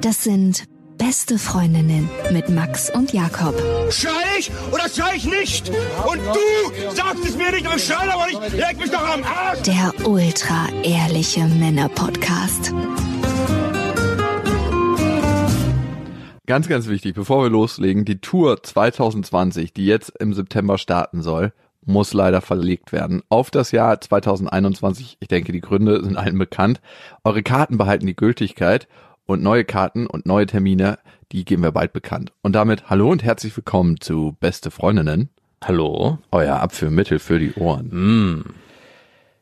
Das sind beste Freundinnen mit Max und Jakob. Schrei ich oder schrei ich nicht? Und du sagst es mir nicht, aber schrei aber nicht. Leg mich doch am Arsch. Der ultra ehrliche Männer-Podcast. Ganz, ganz wichtig, bevor wir loslegen, die Tour 2020, die jetzt im September starten soll, muss leider verlegt werden auf das Jahr 2021. Ich denke, die Gründe sind allen bekannt. Eure Karten behalten die Gültigkeit und neue Karten und neue Termine, die geben wir bald bekannt. Und damit hallo und herzlich willkommen zu Beste Freundinnen. Hallo. Euer Abführmittel für die Ohren.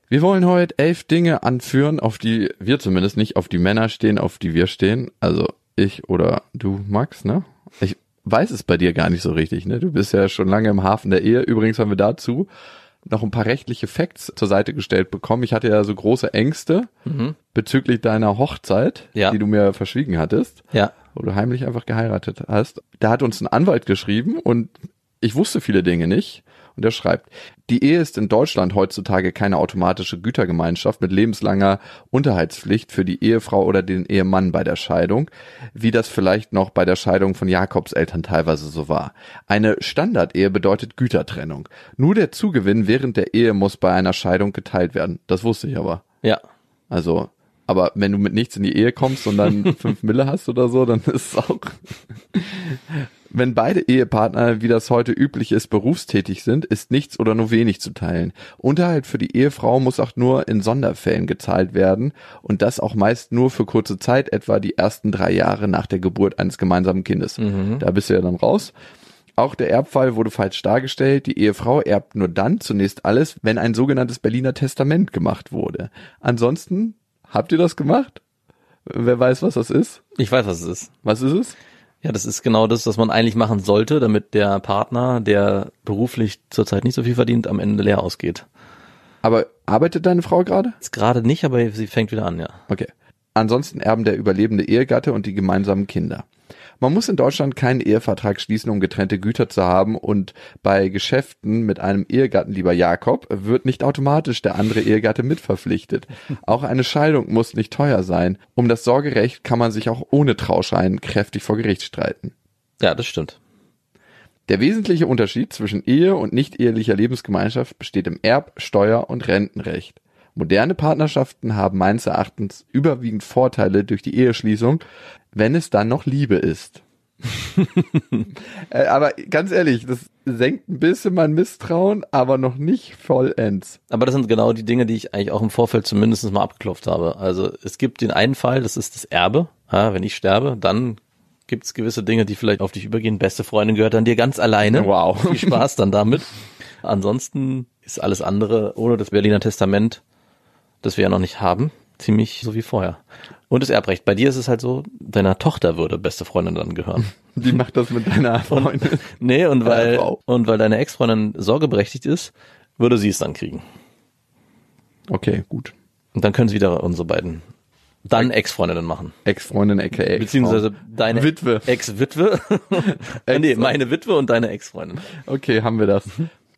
Wir wollen heute elf Dinge anführen, auf die wir zumindest nicht auf die Männer stehen, auf die wir stehen. Also ich oder du, Max, ne? Ich weiß es bei dir gar nicht so richtig, ne? Du bist ja schon lange im Hafen der Ehe. Übrigens haben wir dazu noch ein paar rechtliche Facts zur Seite gestellt bekommen. Ich hatte ja so große Ängste bezüglich deiner Hochzeit, Ja. die du mir verschwiegen hattest, Ja. wo du heimlich einfach geheiratet hast. Da hat uns ein Anwalt geschrieben und ich wusste viele Dinge nicht. Und er schreibt, die Ehe ist in Deutschland heutzutage keine automatische Gütergemeinschaft mit lebenslanger Unterhaltspflicht für die Ehefrau oder den Ehemann bei der Scheidung, wie das vielleicht noch bei der Scheidung von Jakobs Eltern teilweise so war. Eine Standardehe bedeutet Gütertrennung. Nur der Zugewinn während der Ehe muss bei einer Scheidung geteilt werden. Das wusste ich aber. Ja. Also, aber wenn du mit nichts in die Ehe kommst und dann fünf Mille hast oder so, dann ist es auch. Wenn beide Ehepartner, wie das heute üblich ist, berufstätig sind, ist nichts oder nur wenig zu teilen. Unterhalt für die Ehefrau muss auch nur in Sonderfällen gezahlt werden und das auch meist nur für kurze Zeit, etwa die ersten drei Jahre nach der Geburt eines gemeinsamen Kindes. Da bist du ja dann raus. Auch der Erbfall wurde falsch dargestellt. Die Ehefrau erbt nur dann zunächst alles, wenn ein sogenanntes Berliner Testament gemacht wurde. Ansonsten, habt ihr das gemacht? Wer weiß, was das ist? Ich weiß, was es ist. Was ist es? Ja, das ist genau das, was man eigentlich machen sollte, damit der Partner, der beruflich zurzeit nicht so viel verdient, am Ende leer ausgeht. Aber arbeitet deine Frau gerade? Jetzt gerade nicht, aber sie fängt wieder an, ja. Okay. Ansonsten erben der überlebende Ehegatte und die gemeinsamen Kinder. Man muss in Deutschland keinen Ehevertrag schließen, um getrennte Güter zu haben und bei Geschäften mit einem Ehegatten, lieber Jakob, wird nicht automatisch der andere Ehegatte mitverpflichtet. Auch eine Scheidung muss nicht teuer sein. Um das Sorgerecht kann man sich auch ohne Trauschein kräftig vor Gericht streiten. Ja, das stimmt. Der wesentliche Unterschied zwischen Ehe und nicht-ehelicher Lebensgemeinschaft besteht im Erb-, Steuer- und Rentenrecht. Moderne Partnerschaften haben meines Erachtens überwiegend Vorteile durch die Eheschließung, wenn es dann noch Liebe ist. äh, aber ganz ehrlich, das senkt ein bisschen mein Misstrauen, aber noch nicht vollends. Aber das sind genau die Dinge, die ich eigentlich auch im Vorfeld zumindest mal abgeklopft habe. Also es gibt den einen Fall, das ist das Erbe. Ja, wenn ich sterbe, dann gibt es gewisse Dinge, die vielleicht auf dich übergehen. Beste Freundin gehört dann dir ganz alleine. Wow. Viel Spaß dann damit. Ansonsten ist alles andere ohne das Berliner Testament, das wir ja noch nicht haben, ziemlich so wie vorher. Und das Erbrecht. Bei dir ist es halt so, deiner Tochter würde beste Freundin dann gehören. Die macht das mit deiner Freundin. Nee, und weil, Frau. und weil deine Ex-Freundin sorgeberechtigt ist, würde sie es dann kriegen. Okay, gut. Und dann können sie wieder unsere beiden dann Ex-Freundinnen machen. Ex-Freundin aka Ex Beziehungsweise deine Witwe. Ex-Witwe. Äh, nee, meine Witwe und deine Ex-Freundin. Okay, haben wir das.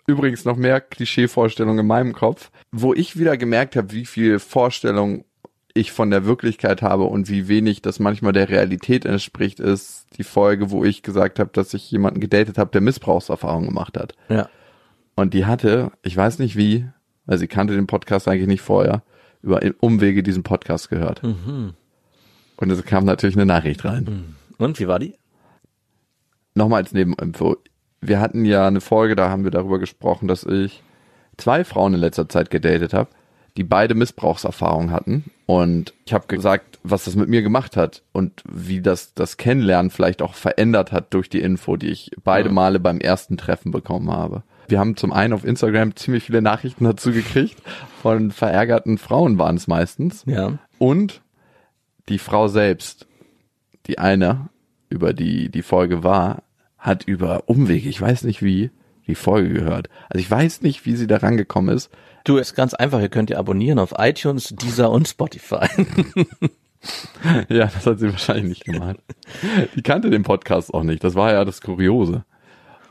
Übrigens noch mehr Klischeevorstellungen in meinem Kopf, wo ich wieder gemerkt habe, wie viel Vorstellung ich von der Wirklichkeit habe und wie wenig das manchmal der Realität entspricht, ist die Folge, wo ich gesagt habe, dass ich jemanden gedatet habe, der Missbrauchserfahrung gemacht hat. Ja. Und die hatte, ich weiß nicht wie, weil sie kannte den Podcast eigentlich nicht vorher, über Umwege diesen Podcast gehört. Und es kam natürlich eine Nachricht rein. Und wie war die? nochmal als Nebeninfo. Wir hatten ja eine Folge, da haben wir darüber gesprochen, dass ich zwei Frauen in letzter Zeit gedatet habe, die beide Missbrauchserfahrung hatten. Und ich habe gesagt, was das mit mir gemacht hat und wie das das Kennenlernen vielleicht auch verändert hat durch die Info, die ich beide Male beim ersten Treffen bekommen habe. Wir haben zum einen auf Instagram ziemlich viele Nachrichten dazu gekriegt. Von verärgerten Frauen waren es meistens. Ja. Und die Frau selbst, die eine, über die die Folge war, hat über Umwege, ich weiß nicht wie, die Folge gehört. Also ich weiß nicht, wie sie da rangekommen ist. Du, ist ganz einfach. Ihr könnt ihr abonnieren auf iTunes, Deezer und Spotify. Ja, das hat sie wahrscheinlich nicht gemacht. Die kannte den Podcast auch nicht. Das war ja das Kuriose.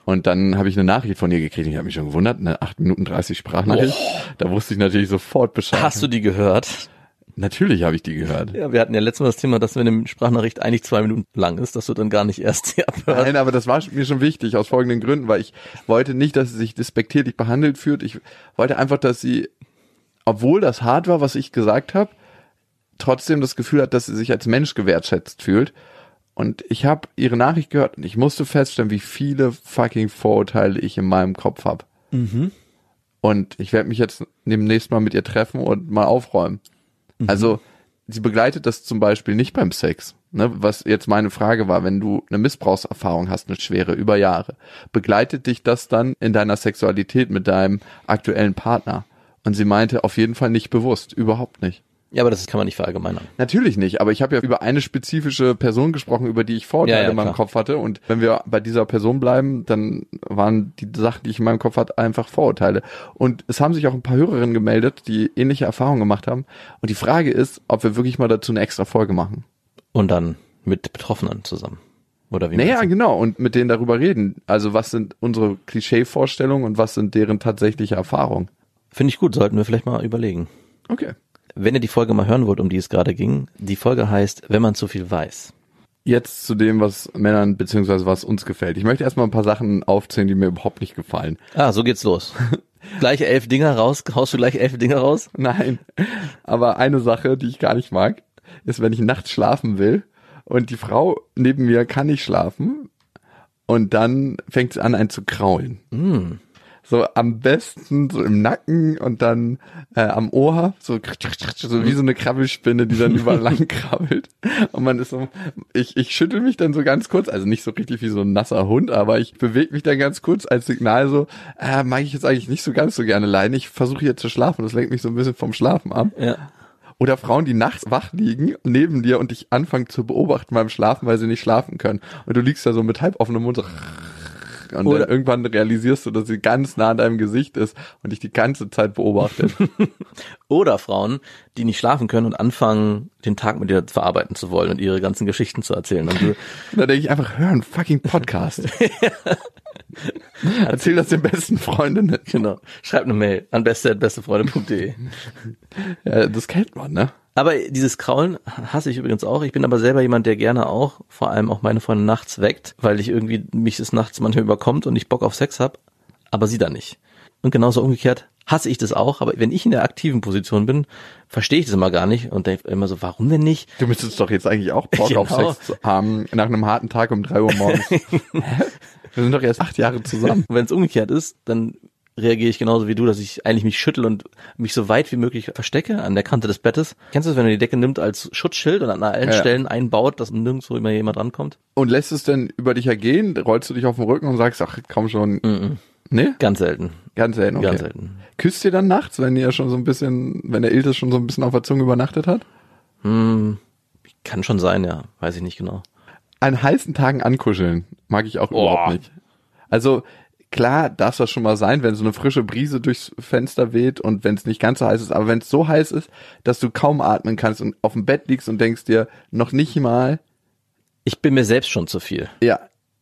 Und dann habe ich eine Nachricht von ihr gekriegt. Ich habe mich schon gewundert, eine 8 Minuten 30 Sprachnachricht. Da wusste ich natürlich sofort Bescheid. Hast du die gehört? Natürlich habe ich die gehört. Ja, wir hatten ja letztes Mal das Thema, dass wenn eine Sprachnachricht eigentlich zwei Minuten lang ist, dass du dann gar nicht erst sie abhörst. Nein, aber das war mir schon wichtig aus folgenden Gründen, weil ich wollte nicht, dass sie sich despektierlich behandelt fühlt. Ich wollte einfach, dass sie, obwohl das hart war, was ich gesagt habe, trotzdem das Gefühl hat, dass sie sich als Mensch gewertschätzt fühlt. Und ich habe ihre Nachricht gehört und ich musste feststellen, wie viele fucking Vorurteile ich in meinem Kopf habe. Und ich werde mich jetzt demnächst mal mit ihr treffen und mal aufräumen. Also sie begleitet das zum Beispiel nicht beim Sex. Ne, was jetzt meine Frage war, wenn du eine Missbrauchserfahrung hast, eine schwere, über Jahre, begleitet dich das dann in deiner Sexualität mit deinem aktuellen Partner? Und sie meinte, auf jeden Fall nicht bewusst, überhaupt nicht. Ja, aber das kann man nicht verallgemeinern. Natürlich nicht, aber ich habe ja über eine spezifische Person gesprochen, über die ich Vorteile Ja, ja, in meinem klar. Kopf hatte. Und wenn wir bei dieser Person bleiben, dann waren die Sachen, die ich in meinem Kopf hatte, einfach Vorurteile. Und es haben sich auch ein paar Hörerinnen gemeldet, die ähnliche Erfahrungen gemacht haben. Und die Frage ist, ob wir wirklich mal dazu eine extra Folge machen. Und dann mit Betroffenen zusammen. Oder wie Naja, genau. Und mit denen darüber reden. Also was sind unsere Klischee-Vorstellungen und was sind deren tatsächliche Erfahrungen? Finde ich gut, sollten wir vielleicht mal überlegen. Okay. Wenn ihr die Folge mal hören wollt, um die es gerade ging, die Folge heißt, wenn man zu viel weiß. Jetzt zu dem, was Männern beziehungsweise was uns gefällt. Ich möchte erstmal ein paar Sachen aufzählen, die mir überhaupt nicht gefallen. Ah, so geht's los. gleich elf Dinger raus, haust du gleich elf Dinger raus? Nein, aber eine Sache, die ich gar nicht mag, ist, wenn ich nachts schlafen will und die Frau neben mir kann nicht schlafen und dann fängt sie an, einen zu kraulen. So am besten so im Nacken und dann äh, am Ohr, so, so wie so eine Krabbelspinne, die dann überall lang krabbelt. Und man ist so, ich, ich schüttel mich dann so ganz kurz, also nicht so richtig wie so ein nasser Hund, aber ich bewege mich dann ganz kurz als Signal so, äh, mag ich jetzt eigentlich nicht so ganz so gerne leiden. Ich versuche jetzt zu schlafen, das lenkt mich so ein bisschen vom Schlafen ab. Ja. Oder Frauen, die nachts wach liegen neben dir und dich anfangen zu beobachten beim Schlafen, weil sie nicht schlafen können. Und du liegst da so mit halb offenem Mund so und Oder- dann irgendwann realisierst du, dass sie ganz nah an deinem Gesicht ist und dich die ganze Zeit beobachtet. Oder Frauen, die nicht schlafen können und anfangen, den Tag mit dir verarbeiten zu wollen und ihre ganzen Geschichten zu erzählen. Und du, Und da denke ich einfach, hör einen fucking Podcast. Erzähl das den besten Freundinnen. genau. Schreib eine Mail an beste.bestefreunde.de. Ja, das kennt man, ne? Aber dieses Kraulen hasse ich übrigens auch. Ich bin aber selber jemand, der gerne auch, vor allem auch meine Freundin nachts weckt, weil ich irgendwie mich des Nachts manchmal überkommt und ich Bock auf Sex hab, aber sie dann nicht. Und genauso umgekehrt hasse ich das auch, aber wenn ich in der aktiven Position bin, verstehe ich das immer gar nicht und denke immer so, warum denn nicht? Du müsstest doch jetzt eigentlich auch Bock auf Genau. Sex haben, nach einem harten Tag um drei Uhr morgens. Wir sind doch erst acht Jahre zusammen. Wenn es umgekehrt ist, dann reagiere ich genauso wie du, dass ich eigentlich mich schüttel und mich so weit wie möglich verstecke an der Kante des Bettes. Kennst du das, wenn du die Decke nimmt als Schutzschild und an allen Ja. Stellen einbaut, dass nirgendwo immer jemand rankommt? Und lässt es denn über dich ergehen? Rollst du dich auf den Rücken und sagst, ach, komm schon. Ne? Ganz selten. Ganz selten, okay. Ganz selten. Küsst ihr dann nachts, wenn ihr schon so ein bisschen, wenn der Iltis schon so ein bisschen auf der Zunge übernachtet hat? Hm, kann schon sein, ja. Weiß ich nicht genau. An heißen Tagen ankuscheln mag ich auch Oh. überhaupt nicht. Also klar darf das schon mal sein, wenn so eine frische Brise durchs Fenster weht und wenn es nicht ganz so heiß ist, aber wenn es so heiß ist, dass du kaum atmen kannst und auf dem Bett liegst und denkst dir, noch nicht mal, Ich bin mir selbst schon zu viel. ja,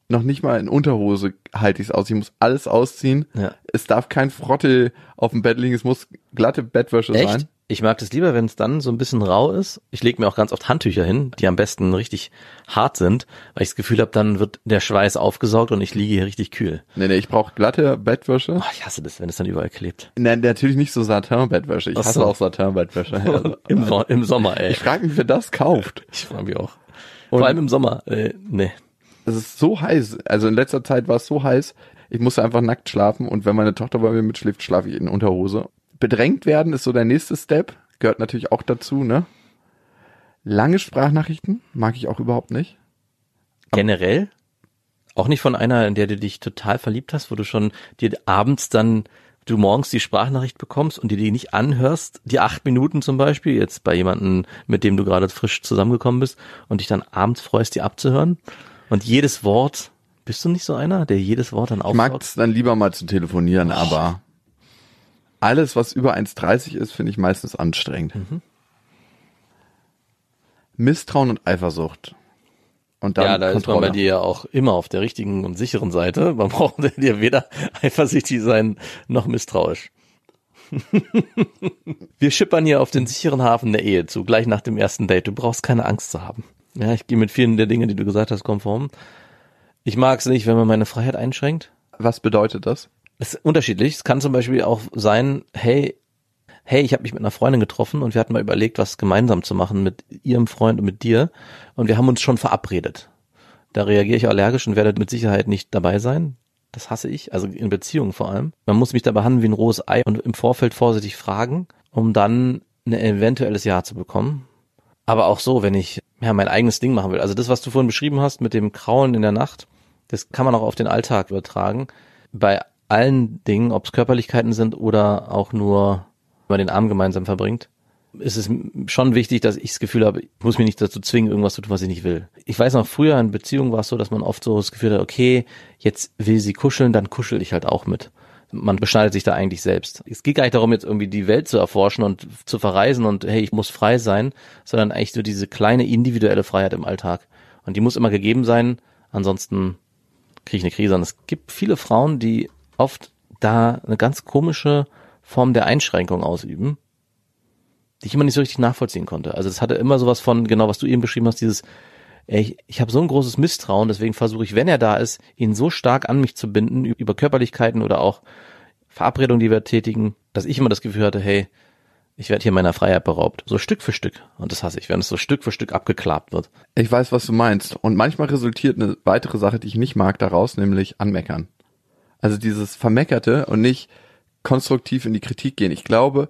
noch nicht mal in Unterhose halte ich es aus. Ich muss alles ausziehen. Ja. Es darf kein Frotte auf dem Bett liegen, es muss glatte Bettwäsche Echt? sein. Ich mag das lieber, wenn es dann so ein bisschen rau ist. Ich lege mir auch ganz oft Handtücher hin, die am besten richtig hart sind, weil ich das Gefühl habe, dann wird der Schweiß aufgesaugt und ich liege hier richtig kühl. Nee, nee, ich brauche glatte Bettwäsche. Oh, ich hasse das, wenn es dann überall klebt. Nein, natürlich nicht so Satin-Bettwäsche. Ich Ach hasse so. auch Satin-Bettwäsche. Also, Im, So- Im Sommer, ey. ich frage mich, wer das kauft. Ich freue mich auch. Und- Vor allem im Sommer. Äh, nee. Es ist so heiß. Also in letzter Zeit war es so heiß, ich musste einfach nackt schlafen und wenn meine Tochter bei mir mitschläft, schlafe ich in Unterhose. Bedrängt werden ist so der nächste Step. Gehört natürlich auch dazu, ne? Lange Sprachnachrichten mag ich auch überhaupt nicht. Generell? Auch nicht von einer, in der du dich total verliebt hast, wo du schon dir abends dann, du morgens die Sprachnachricht bekommst und dir die nicht anhörst, die acht Minuten zum Beispiel, jetzt bei jemandem, mit dem du gerade frisch zusammengekommen bist und dich dann abends freust, die abzuhören. Und jedes Wort, bist du nicht so einer, der jedes Wort dann Ich mag es dann lieber mal zu telefonieren, aber alles, was über 1,30 ist, finde ich meistens anstrengend. Misstrauen und Eifersucht. Und dann ja, da ist man Kontrolle. bei dir ja auch immer auf der richtigen und sicheren Seite. Man braucht dir weder eifersüchtig sein noch misstrauisch. Wir schippern hier auf den sicheren Hafen der Ehe zu, gleich nach dem ersten Date. Du brauchst keine Angst zu haben. Ja, ich gehe mit vielen der Dinge, die du gesagt hast, konform. Ich mag es nicht, wenn man meine Freiheit einschränkt. Was bedeutet das? Es ist unterschiedlich. Es kann zum Beispiel auch sein, hey, hey, ich habe mich mit einer Freundin getroffen und wir hatten mal überlegt, was gemeinsam zu machen mit ihrem Freund und mit dir. Und wir haben uns schon verabredet. Da reagiere ich allergisch und werde mit Sicherheit nicht dabei sein. Das hasse ich, also in Beziehungen vor allem. Man muss mich da behandeln wie ein rohes Ei und im Vorfeld vorsichtig fragen, um dann ein eventuelles Ja zu bekommen. Aber auch so, wenn ich ja mein eigenes Ding machen will. Also das, was du vorhin beschrieben hast mit dem Kraulen in der Nacht, das kann man auch auf den Alltag übertragen. Bei allen Dingen, ob es Körperlichkeiten sind oder auch nur, wenn man den Abend gemeinsam verbringt, ist es schon wichtig, dass ich das Gefühl habe, ich muss mich nicht dazu zwingen, irgendwas zu tun, was ich nicht will. Ich weiß noch, früher in Beziehungen war es so, dass man oft so das Gefühl hat, okay, jetzt will sie kuscheln, dann kuschel ich halt auch mit. Man beschneidet sich da eigentlich selbst. Es geht gar nicht darum, jetzt irgendwie die Welt zu erforschen und zu verreisen und hey, ich muss frei sein, sondern eigentlich so diese kleine individuelle Freiheit im Alltag. Und die muss immer gegeben sein, ansonsten kriege ich eine Krise. Und es gibt viele Frauen, die oft da eine ganz komische Form der Einschränkung ausüben, die ich immer nicht so richtig nachvollziehen konnte. Also es hatte immer sowas von, genau was du eben beschrieben hast, dieses, ich, ich habe so ein großes Misstrauen, deswegen versuche ich, wenn er da ist, ihn so stark an mich zu binden, über Körperlichkeiten oder auch Verabredungen, die wir tätigen, dass ich immer das Gefühl hatte, hey, ich werde hier meiner Freiheit beraubt. So Stück für Stück. Und das hasse ich, wenn es so Stück für Stück abgeklappt wird. Ich weiß, was du meinst. Und manchmal resultiert eine weitere Sache, die ich nicht mag, daraus, nämlich anmeckern. Also dieses Vermeckerte und nicht konstruktiv in die Kritik gehen. Ich glaube,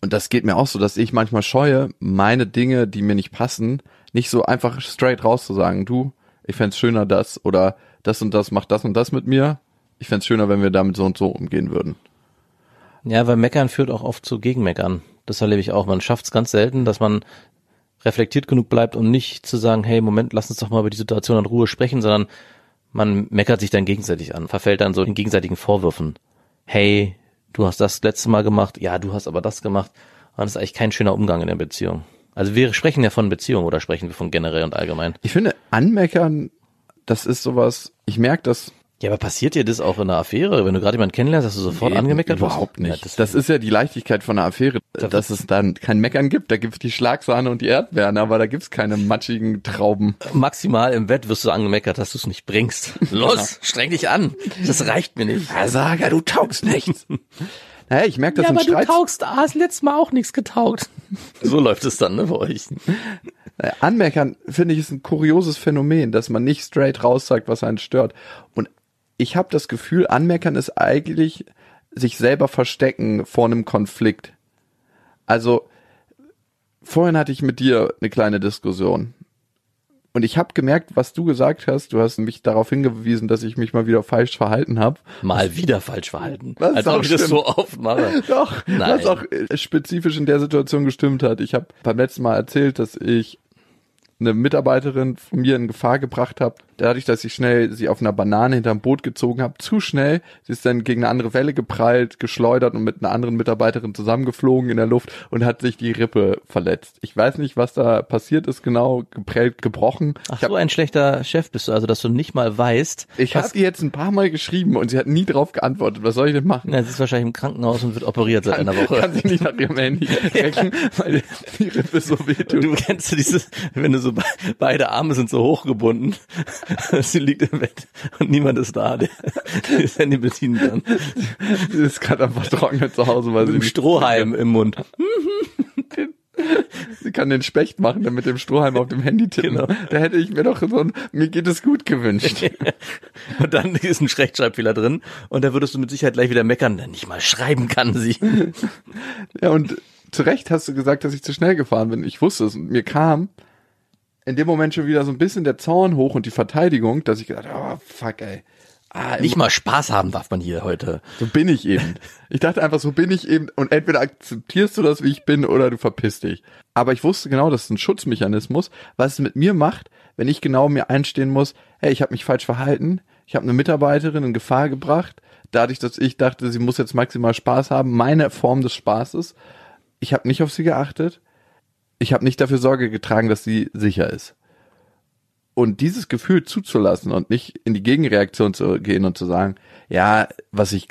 und das geht mir auch so, dass ich manchmal scheue, meine Dinge, die mir nicht passen, nicht so einfach straight raus zu sagen, du, ich fänd's schöner das oder das und das macht das und das mit mir. Ich fänd's schöner, wenn wir damit so und so umgehen würden. Ja, weil Meckern führt auch oft zu Gegenmeckern. Das erlebe ich auch. Man schafft es ganz selten, dass man reflektiert genug bleibt, um nicht zu sagen, hey, Moment, lass uns doch mal über die Situation in Ruhe sprechen, sondern man meckert sich dann gegenseitig an, verfällt dann so in gegenseitigen Vorwürfen. Hey, du hast das letzte Mal gemacht, ja, du hast aber das gemacht. Und das ist eigentlich kein schöner Umgang in der Beziehung. Also wir sprechen ja von Beziehung oder sprechen wir von generell und allgemein. Ich finde, anmeckern, das ist sowas, ich merke das Ja, aber passiert dir das auch in einer Affäre, wenn du gerade jemanden kennenlernst, dass du sofort Nee, angemeckert wirst? Überhaupt nicht. Ja, das, das, ist ja die Leichtigkeit von einer Affäre, dass es dann kein Meckern gibt. Da gibt's die Schlagsahne und die Erdbeeren, aber da gibt's keine matschigen Trauben. maximal im Bett wirst du angemeckert, dass du es nicht bringst. Los, streng dich an. Das reicht mir nicht. Versager, du taugst nichts. naja, ich merke das in Streits. taugst, ah, hast letztes Mal auch nichts getaugt. So läuft es dann, ne, bei euch. Äh, Anmeckern, finde ich, ist ein kurioses Phänomen, dass man nicht straight raus sagt, was einen stört. Und ich habe das Gefühl, Anmeckern ist eigentlich sich selber verstecken vor einem Konflikt. Also, vorhin hatte ich mit dir eine kleine Diskussion. Und ich habe gemerkt, was du gesagt hast. Du hast mich darauf hingewiesen, dass ich mich mal wieder falsch verhalten habe. Mal wieder falsch verhalten. Was Als auch ob ich das stimmt. so oft mache. Doch, Nein. was auch äh, spezifisch in der Situation gestimmt hat. Ich habe beim letzten Mal erzählt, dass ich eine Mitarbeiterin von mir in Gefahr gebracht habe, dadurch, dass ich schnell sie auf einer Banane hinterm Boot gezogen habe, zu schnell. Sie ist dann gegen eine andere Welle geprallt, geschleudert und mit einer anderen Mitarbeiterin zusammengeflogen in der Luft und hat sich die Rippe verletzt. Ich weiß nicht, was da passiert ist, genau, geprellt, gebrochen. Ach, hab, so ein schlechter Chef bist du, also dass du nicht mal weißt. ich habe ihr jetzt ein paar Mal geschrieben und sie hat nie drauf geantwortet. Was soll ich denn machen? Na, sie ist wahrscheinlich im Krankenhaus und wird operiert seit einer Woche. Kann sich nicht nach ihrem Handy recken, weil die Rippe so wehtut. Du kennst du dieses, wenn du so be beide Arme sind so hochgebunden, sie liegt im Bett und niemand ist da, der das Handy bedienen kann. Sie ist gerade einfach trocknet zu Hause, weil sie Mit dem nicht, Strohhalm im Mund. sie kann den Specht machen, dann mit dem Strohhalm auf dem Handy tippen. Genau. Da hätte ich mir doch so ein mir geht es gut gewünscht. Und dann ist ein Rechtschreibfehler drin und da würdest du mit Sicherheit gleich wieder meckern, denn nicht mal schreiben kann sie. ja, und zu Recht hast du gesagt, dass ich zu schnell gefahren bin. Ich wusste es und mir kam in dem Moment schon wieder so ein bisschen der Zorn hoch und die Verteidigung, dass ich gedacht habe, oh fuck ey. Ah, Nicht mal Spaß haben darf man hier heute. so bin ich eben. Ich dachte einfach, so bin ich eben und entweder akzeptierst du das, wie ich bin, oder du verpisst dich. Aber ich wusste genau, das ist ein Schutzmechanismus, was es mit mir macht, wenn ich genau mir einstehen muss, hey, ich habe mich falsch verhalten, ich habe eine Mitarbeiterin in Gefahr gebracht, dadurch, dass ich dachte, sie muss jetzt maximal Spaß haben, meine Form des Spaßes. Ich habe nicht auf sie geachtet. Ich habe nicht dafür Sorge getragen, dass sie sicher ist. Und dieses Gefühl zuzulassen und nicht in die Gegenreaktion zu gehen und zu sagen, ja, was ich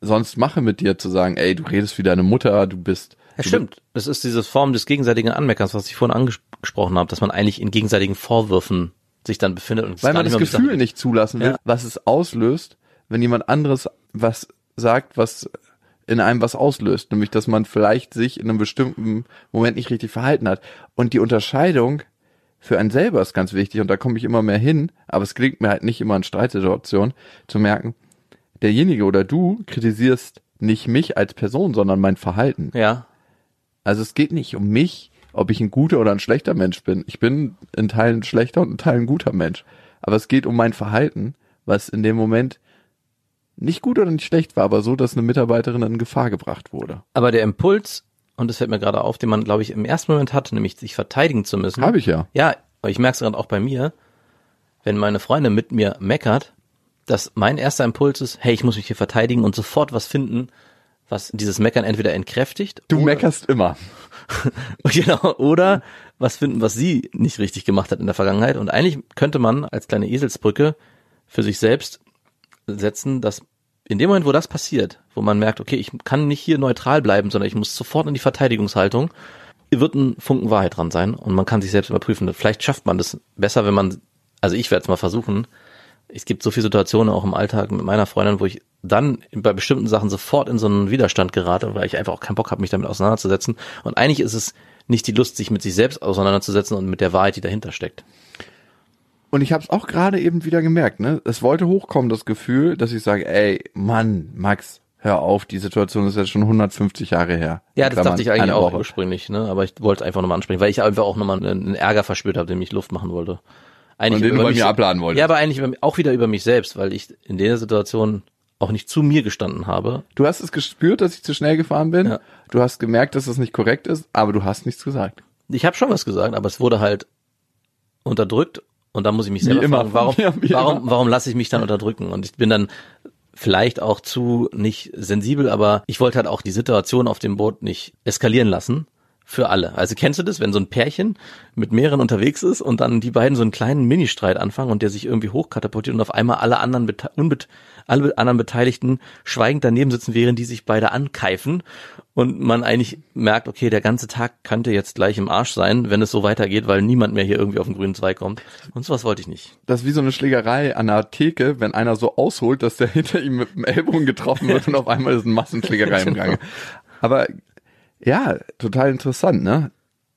sonst mache mit dir, zu sagen, ey, du redest wie deine Mutter, du bist. Ja, du stimmt. Das ist diese Form des gegenseitigen Anmeckerns, was ich vorhin angesprochen habe, dass man eigentlich in gegenseitigen Vorwürfen sich dann befindet und es Weil man das Gefühl nicht zulassen will, Ja. was es auslöst, wenn jemand anderes was sagt, was in einem was auslöst. Nämlich, dass man vielleicht sich in einem bestimmten Moment nicht richtig verhalten hat. Und die Unterscheidung für einen selber ist ganz wichtig und da komme ich immer mehr hin, aber es gelingt mir halt nicht immer in Streitsituationen zu merken, derjenige oder du kritisierst nicht mich als Person, sondern mein Verhalten. Ja, Also es geht nicht um mich, ob ich ein guter oder ein schlechter Mensch bin. Ich bin in Teilen schlechter und in Teilen guter Mensch. Aber es geht um mein Verhalten, was in dem Moment nicht gut oder nicht schlecht war, aber so, dass eine Mitarbeiterin in Gefahr gebracht wurde. aber der Impuls, und das fällt mir gerade auf, den man, glaube ich, im ersten Moment hat, nämlich sich verteidigen zu müssen. Habe ich ja. Ja, aber ich merke es gerade auch bei mir, wenn meine Freundin mit mir meckert, dass mein erster Impuls ist, hey, ich muss mich hier verteidigen und sofort was finden, was dieses Meckern entweder entkräftigt. Du meckerst immer. Genau, oder was finden, was sie nicht richtig gemacht hat in der Vergangenheit. Und eigentlich könnte man als kleine Eselsbrücke für sich selbst setzen, dass in dem Moment, wo das passiert, wo man merkt, okay, ich kann nicht hier neutral bleiben, sondern ich muss sofort in die Verteidigungshaltung, wird ein Funken Wahrheit dran sein und man kann sich selbst überprüfen. Vielleicht schafft man das besser, wenn man, also ich werde es mal versuchen. Es gibt so viele Situationen auch im Alltag mit meiner Freundin, wo ich dann bei bestimmten Sachen sofort in so einen Widerstand gerate, weil ich einfach auch keinen Bock habe, mich damit auseinanderzusetzen. Und eigentlich ist es nicht die Lust, sich mit sich selbst auseinanderzusetzen und mit der Wahrheit, die dahinter steckt. Und ich habe es auch gerade eben wieder gemerkt, ne? Es wollte hochkommen, das Gefühl, dass ich sage, ey, Mann, Max, hör auf, die Situation ist jetzt schon 150 Jahre her. Ja, das Klammern, dachte ich eigentlich auch Woche. ursprünglich, ne? Aber ich wollte es einfach nochmal ansprechen, weil ich einfach auch nochmal einen Ärger verspürt habe, den mich Luft machen wollte. Eigentlich Und den du über bei mich- mir abladen wolltest. Ja, aber eigentlich über, auch wieder über mich selbst, weil ich in der Situation auch nicht zu mir gestanden habe. Du hast es gespürt, dass ich zu schnell gefahren bin. Ja. Du hast gemerkt, dass das nicht korrekt ist, aber du hast nichts gesagt. Ich habe schon was gesagt, aber es wurde halt unterdrückt und da muss ich mich selber fragen, warum, wie warum, immer. warum lasse ich mich dann unterdrücken? Und ich bin dann vielleicht auch zu nicht sensibel, aber ich wollte halt auch die Situation auf dem Boot nicht eskalieren lassen. Für alle. Also kennst du das, wenn so ein Pärchen mit mehreren unterwegs ist und dann die beiden so einen kleinen Ministreit anfangen und der sich irgendwie hochkatapultiert und auf einmal alle anderen, alle anderen Beteiligten schweigend daneben sitzen, während die sich beide ankeifen und man eigentlich merkt, okay, der ganze Tag könnte jetzt gleich im Arsch sein, wenn es so weitergeht, weil niemand mehr hier irgendwie auf den grünen Zweig kommt. Und sowas wollte ich nicht. Das ist wie so eine Schlägerei an der Theke, wenn einer so ausholt, dass der hinter ihm mit dem Ellbogen getroffen wird und auf einmal ist eine Massenschlägerei im Gange. Aber ja, total interessant, ne?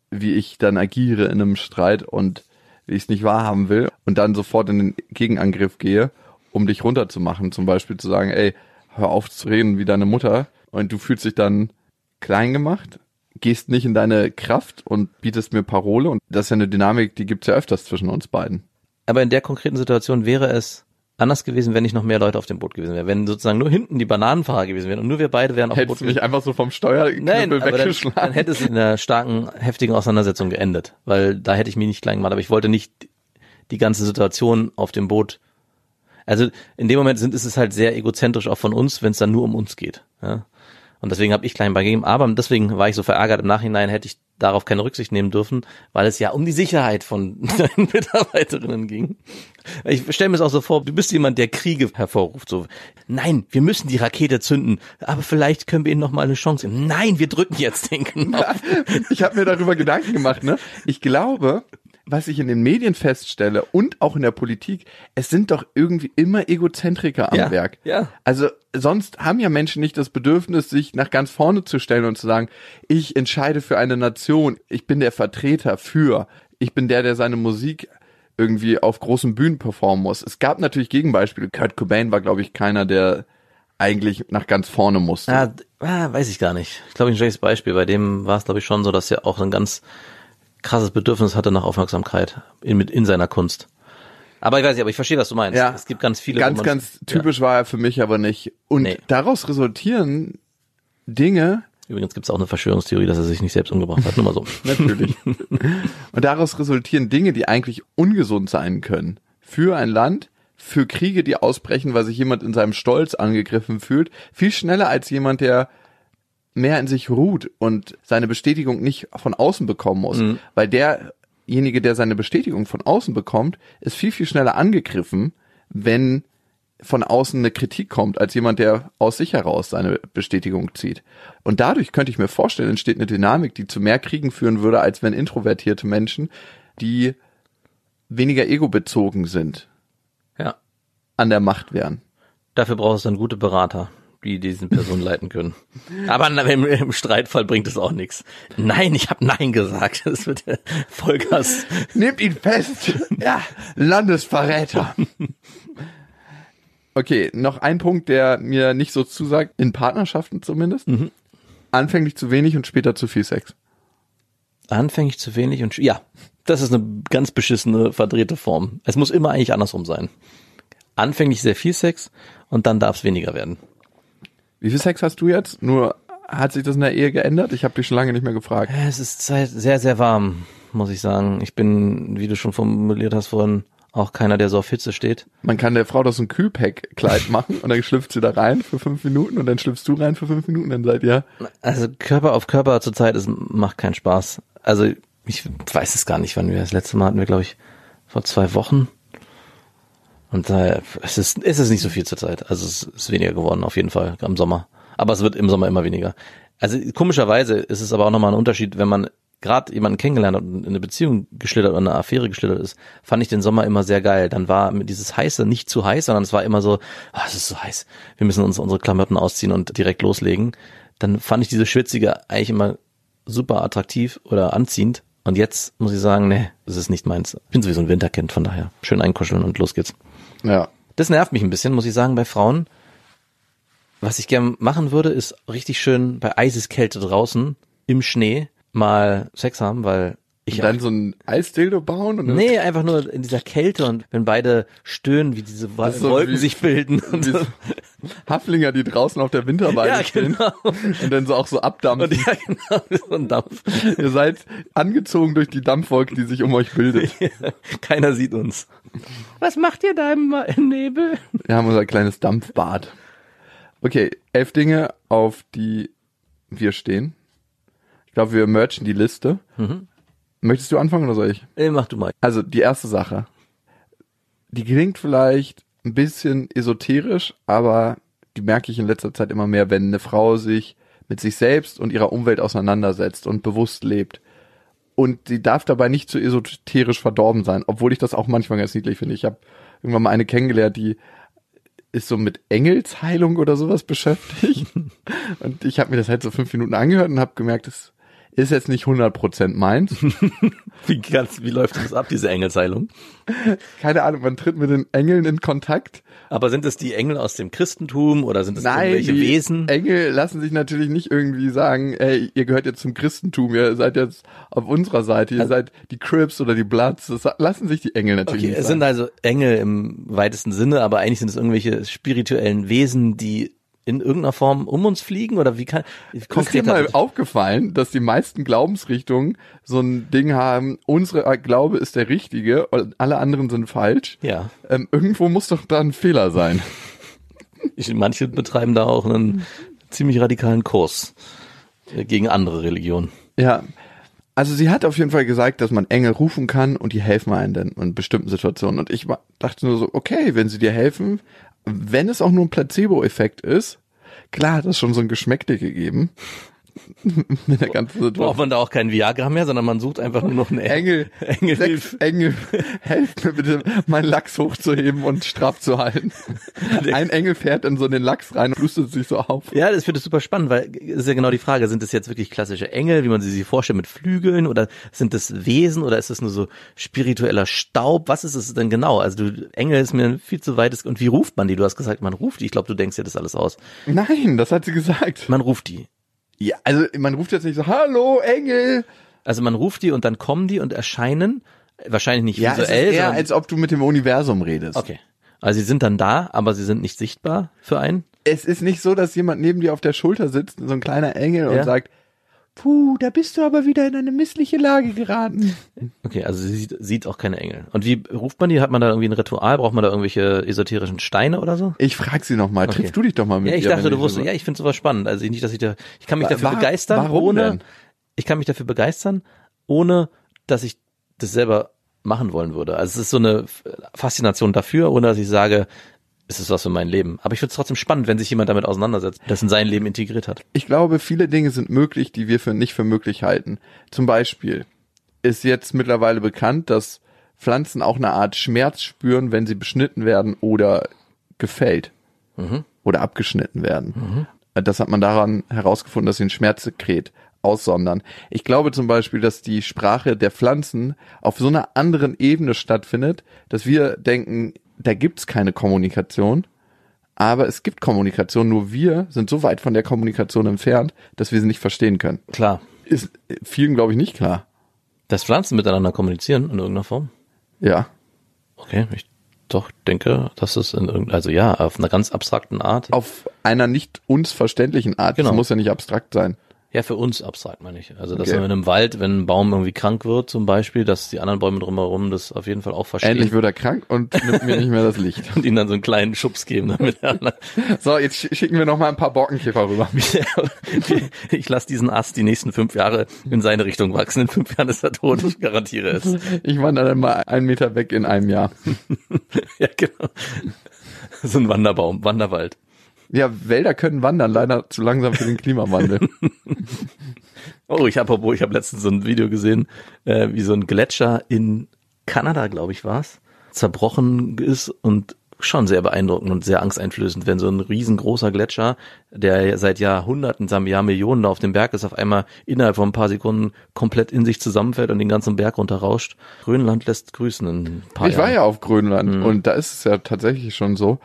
Wie ich dann agiere in einem Streit und wie ich es nicht wahrhaben will und dann sofort in den Gegenangriff gehe, um dich runterzumachen. Zum Beispiel zu sagen, ey, hör auf zu reden wie deine Mutter und du fühlst dich dann klein gemacht, gehst nicht in deine Kraft und bietest mir Parole und das ist ja eine Dynamik, die gibt's ja öfters zwischen uns beiden. Aber in der konkreten Situation wäre es anders gewesen, wenn nicht noch mehr Leute auf dem Boot gewesen wären. Wenn sozusagen nur hinten die Bananenfahrer gewesen wären und nur wir beide wären auf dem Boot Hättest du mich einfach so vom Steuerknüppel aber dann, weggeschlagen. dann hätte es in einer starken, heftigen Auseinandersetzung geendet, weil da hätte ich mich nicht klein gemacht, aber ich wollte nicht die ganze Situation auf dem Boot. Also in dem Moment sind ist es halt sehr egozentrisch auch von uns, wenn es dann nur um uns geht. Ja? Und deswegen habe ich klein beigegeben, aber deswegen war ich so verärgert. Im Nachhinein hätte ich darauf keine Rücksicht nehmen dürfen, weil es ja um die Sicherheit von deinen Mitarbeiterinnen ging. Ich stelle mir es auch so vor, du bist jemand, der Kriege hervorruft. So, nein, wir müssen die Rakete zünden, aber vielleicht können wir ihnen noch mal eine Chance geben. Nein, wir drücken jetzt den Knopf. ich habe mir darüber Gedanken gemacht, ne? Ich glaube, was ich in den Medien feststelle und auch in der Politik, es sind doch irgendwie immer Egozentriker am Ja, Werk. ja. Also sonst haben ja Menschen nicht das Bedürfnis, sich nach ganz vorne zu stellen und zu sagen, ich entscheide für eine Nation, ich bin der Vertreter für, ich bin der, der seine Musik irgendwie auf großen Bühnen performen muss. Es gab natürlich Gegenbeispiele. Kurt Cobain war, glaube ich, keiner, der eigentlich nach ganz vorne musste. Ah, d- ah, weiß ich gar nicht. Ich glaube, ein schlechtes Beispiel. Bei dem war es, glaube ich, schon so, dass er auch ein ganz krasses Bedürfnis hatte nach Aufmerksamkeit in, mit, in seiner Kunst. Aber ich weiß nicht, aber ich verstehe, was du meinst. Ja. Es gibt ganz viele. Ganz, ganz typisch war er für mich aber nicht. Und Nee. daraus resultieren Dinge, Ja. Übrigens gibt es auch eine Verschwörungstheorie, dass er sich nicht selbst umgebracht hat. Nur mal so. natürlich. und daraus resultieren Dinge, die eigentlich ungesund sein können. Für ein Land, für Kriege, die ausbrechen, weil sich jemand in seinem Stolz angegriffen fühlt, viel schneller als jemand, der mehr in sich ruht und seine Bestätigung nicht von außen bekommen muss, weil der derjenige, der seine Bestätigung von außen bekommt, ist viel, viel schneller angegriffen, wenn von außen eine Kritik kommt, als jemand, der aus sich heraus seine Bestätigung zieht. Und dadurch könnte ich mir vorstellen, entsteht eine Dynamik, die zu mehr Kriegen führen würde, als wenn introvertierte Menschen, die weniger egobezogen sind, Ja. an der Macht wären. Dafür brauchst du dann gute Berater, die diesen Personen leiten können. Aber im, im Streitfall bringt es auch nichts. Nein, ich habe Nein gesagt. Das wird der Vollgas. Nehmt ihn fest! Ja, Landesverräter! Okay, noch ein Punkt, der mir nicht so zusagt, in Partnerschaften zumindest. Anfänglich zu wenig und später zu viel Sex. Anfänglich zu wenig und ja, das ist eine ganz beschissene, verdrehte Form. Es muss immer eigentlich andersrum sein. Anfänglich sehr viel Sex und dann darf es weniger werden. Wie viel Sex hast du jetzt? Nur hat sich das in der Ehe geändert? Ich habe dich schon lange nicht mehr gefragt. Es ist sehr, sehr warm, muss ich sagen. Ich bin, wie du schon formuliert hast vorhin, auch keiner, der so auf Hitze steht. Man kann der Frau doch so ein Kühlpack-Kleid machen und dann schlüpft sie da rein für fünf Minuten und dann schlüpfst du rein für fünf Minuten, dann seid ihr. Also Körper auf Körper zurzeit ist, macht keinen Spaß. Also ich weiß es gar nicht, wann wir das letzte Mal hatten wir, glaube ich, vor zwei Wochen. Und daher, es ist, es ist nicht so viel zurzeit. Also es ist weniger geworden, auf jeden Fall, am Sommer. Aber es wird im Sommer immer weniger. Also komischerweise ist es aber auch nochmal ein Unterschied, wenn man gerade jemanden kennengelernt hat und in eine Beziehung geschlittert oder eine Affäre geschlittert ist, fand ich den Sommer immer sehr geil. Dann war dieses Heiße nicht zu heiß, sondern es war immer so, ah, es ist so heiß, wir müssen uns unsere Klamotten ausziehen und direkt loslegen. Dann fand ich diese Schwitzige eigentlich immer super attraktiv oder anziehend. Und jetzt muss ich sagen, nee, das ist nicht meins. Ich bin sowieso ein Winterkind, von daher schön einkuscheln und los geht's. Ja. Das nervt mich ein bisschen, muss ich sagen, bei Frauen. Was ich gern machen würde, ist richtig schön bei Eiseskälte draußen im Schnee mal Sex haben, weil ich Und dann so ein Eisdildo bauen und Nee, einfach nur in dieser Kälte und wenn beide stöhnen, wie diese Wa- so Wolken wie- sich bilden. Und so. Haflinger, die draußen auf der Winterweide Ja, stehen genau. und dann so auch so abdampfen. Und ja, genau, so ein Dampf. Ihr seid angezogen durch die Dampfwolke, die sich um euch bildet. Keiner sieht uns. Was macht ihr da im Nebel? Wir haben unser kleines Dampfbad. Okay, elf Dinge, auf die wir stehen. Ich glaube, wir merchen die Liste. Möchtest du anfangen oder soll ich? Ey, mach du mal. Also die erste Sache. Die klingt vielleicht ein bisschen esoterisch, aber die merke ich in letzter Zeit immer mehr, wenn eine Frau sich mit sich selbst und ihrer Umwelt auseinandersetzt und bewusst lebt. Und sie darf dabei nicht zu esoterisch verdorben sein, obwohl ich das auch manchmal ganz niedlich finde. Ich habe irgendwann mal eine kennengelernt, die ist so mit Engelsheilung oder sowas beschäftigt. und ich habe mir das halt so fünf Minuten angehört und habe gemerkt, das ist jetzt nicht 100% meins. Wie, ganz, wie läuft das ab, diese Engelsheilung? Keine Ahnung, man tritt mit den Engeln in Kontakt. Aber sind es die Engel aus dem Christentum oder sind es irgendwelche die Wesen? Engel lassen sich natürlich nicht irgendwie sagen, ey, ihr gehört jetzt zum Christentum, ihr seid jetzt auf unserer Seite, ihr seid die Crips oder die Bloods. Das lassen sich die Engel natürlich Okay, nicht es sagen. sind also Engel im weitesten Sinne, aber eigentlich sind es irgendwelche spirituellen Wesen, die in irgendeiner Form um uns fliegen oder wie kann ist dir konkret mal aufgefallen, dass die meisten Glaubensrichtungen so ein Ding haben, unsere Glaube ist der richtige und alle anderen sind falsch. Ja, Ähm, irgendwo muss doch da ein Fehler sein. ich, manche betreiben da auch einen ziemlich radikalen Kurs äh, gegen andere Religionen. Ja. Also sie hat auf jeden Fall gesagt, dass man Engel rufen kann und die helfen einem dann in bestimmten Situationen. Und ich dachte nur so, okay, wenn sie dir helfen, wenn es auch nur ein Placebo-Effekt ist, klar hat das schon so ein Geschmäckte gegeben. Mit der ganzen Braucht Situation. man da auch keinen Viagra mehr, sondern man sucht einfach nur noch einen Engel, Engel sechs. Engel, helft mir bitte, meinen Lachs hochzuheben und straff zu halten. Ein Engel fährt in so den Lachs rein und lustet sich so auf. Ja, das finde ich super spannend, weil es ist ja genau die Frage, sind das jetzt wirklich klassische Engel, wie man sie sich vorstellt, mit Flügeln oder sind das Wesen oder ist das nur so spiritueller Staub? Was ist es denn genau? Also du, Engel ist mir viel zu weit. Und wie ruft man die? Du hast gesagt, man ruft die. Ich glaube, du denkst dir das alles aus. Nein, das hat sie gesagt. Man ruft die. Ja, also man ruft jetzt nicht so, hallo Engel. Also man ruft die und dann kommen die und erscheinen, wahrscheinlich nicht Ja, es ist visuell, eher, sondern, als ob du mit dem Universum redest. okay. Also sie sind dann da, aber sie sind nicht sichtbar für einen. Es ist nicht so, dass jemand neben dir auf der Schulter sitzt, so ein kleiner Engel Ja. und sagt, puh, da bist du aber wieder in eine missliche Lage geraten. Okay, also sie sieht, sieht auch keine Engel. Und wie ruft man die? Hat man da irgendwie ein Ritual? Braucht man da irgendwelche esoterischen Steine oder so? Ich frag sie noch mal, Okay. triffst du dich doch mal mit Ja, ich ihr, dachte, du wusstest, ja, ich finde sowas spannend. Also nicht, dass ich da, ich kann mich dafür wa- begeistern, warum ohne, denn? ich kann mich dafür begeistern, ohne, dass ich das selber machen wollen würde. Also es ist so eine Faszination dafür, ohne dass ich sage, es ist was für mein Leben. Aber ich finde es trotzdem spannend, wenn sich jemand damit auseinandersetzt, das in sein Leben integriert hat. Ich glaube, viele Dinge sind möglich, die wir für nicht für möglich halten. Zum Beispiel ist jetzt mittlerweile bekannt, dass Pflanzen auch eine Art Schmerz spüren, wenn sie beschnitten werden oder gefällt Mhm. oder abgeschnitten werden. Das hat man daran herausgefunden, dass sie ein Schmerzsekret aussondern. Ich glaube zum Beispiel, dass die Sprache der Pflanzen auf so einer anderen Ebene stattfindet, dass wir denken, da gibt's keine Kommunikation, aber es gibt Kommunikation, nur wir sind so weit von der Kommunikation entfernt, dass wir sie nicht verstehen können. Klar. Ist vielen, glaube ich, nicht klar. Dass Pflanzen miteinander kommunizieren in irgendeiner Form? Ja. Okay, ich doch denke, dass es in irgendeiner, also ja, auf einer ganz abstrakten Art. Auf einer nicht uns verständlichen Art. Genau. Das muss ja nicht abstrakt sein. Ja, für uns abstrakt, meine ich. Also, dass Okay. man in einem Wald, wenn ein Baum irgendwie krank wird, zum Beispiel, dass die anderen Bäume drumherum das auf jeden Fall auch verstehen Endlich wird er krank und nimmt mir nicht mehr das Licht. und ihnen dann so einen kleinen Schubs geben, damit er So, jetzt sch- schicken wir noch mal ein paar Borkenkäfer rüber. ich lasse diesen Ast die nächsten fünf Jahre in seine Richtung wachsen. In fünf Jahren ist er tot, ich garantiere es. Ich wandere dann mal einen Meter weg in einem Jahr. Ja, genau. So ein Wanderbaum, Wanderwald. Ja, Wälder können wandern, leider zu langsam für den Klimawandel. Oh, ich habe, ich habe letztens so ein Video gesehen, äh, wie so ein Gletscher in Kanada, glaube ich, war's, zerbrochen ist und schon sehr beeindruckend und sehr angsteinflößend, wenn so ein riesengroßer Gletscher, der seit Jahrhunderten, sagen wir Jahrmillionen auf dem Berg ist, auf einmal innerhalb von ein paar Sekunden komplett in sich zusammenfällt und den ganzen Berg runterrauscht. Grönland lässt grüßen in ein paar Ich war Jahren. ja auf Grönland und da ist es ja tatsächlich schon so,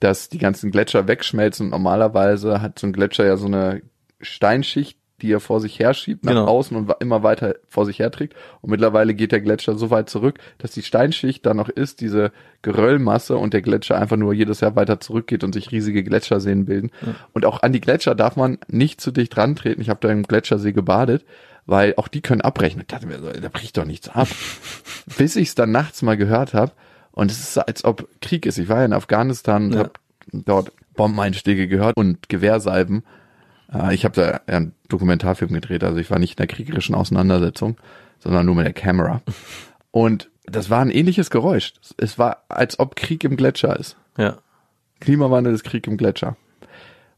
dass die ganzen Gletscher wegschmelzen und normalerweise hat so ein Gletscher ja so eine Steinschicht, die er vor sich herschiebt nach Genau. außen und immer weiter vor sich herträgt. Und mittlerweile geht der Gletscher so weit zurück, dass die Steinschicht da noch ist, diese Geröllmasse und der Gletscher einfach nur jedes Jahr weiter zurückgeht und sich riesige Gletscherseen bilden. Und auch an die Gletscher darf man nicht zu dicht rantreten. Ich habe da im Gletschersee gebadet, weil auch die können abbrechen. Ich dachte mir so, da bricht doch nichts ab. Bis ich es dann nachts mal gehört habe und es ist, als ob Krieg ist. Ich war ja in Afghanistan und Ja. habe dort Bombeneinschläge gehört und Gewehrsalben. Äh, Ich habe da einen Dokumentarfilm gedreht, also ich war nicht in der kriegerischen Auseinandersetzung, sondern nur mit der Kamera. Und das war ein ähnliches Geräusch. Es war, als ob Krieg im Gletscher ist. Ja. Klimawandel ist Krieg im Gletscher.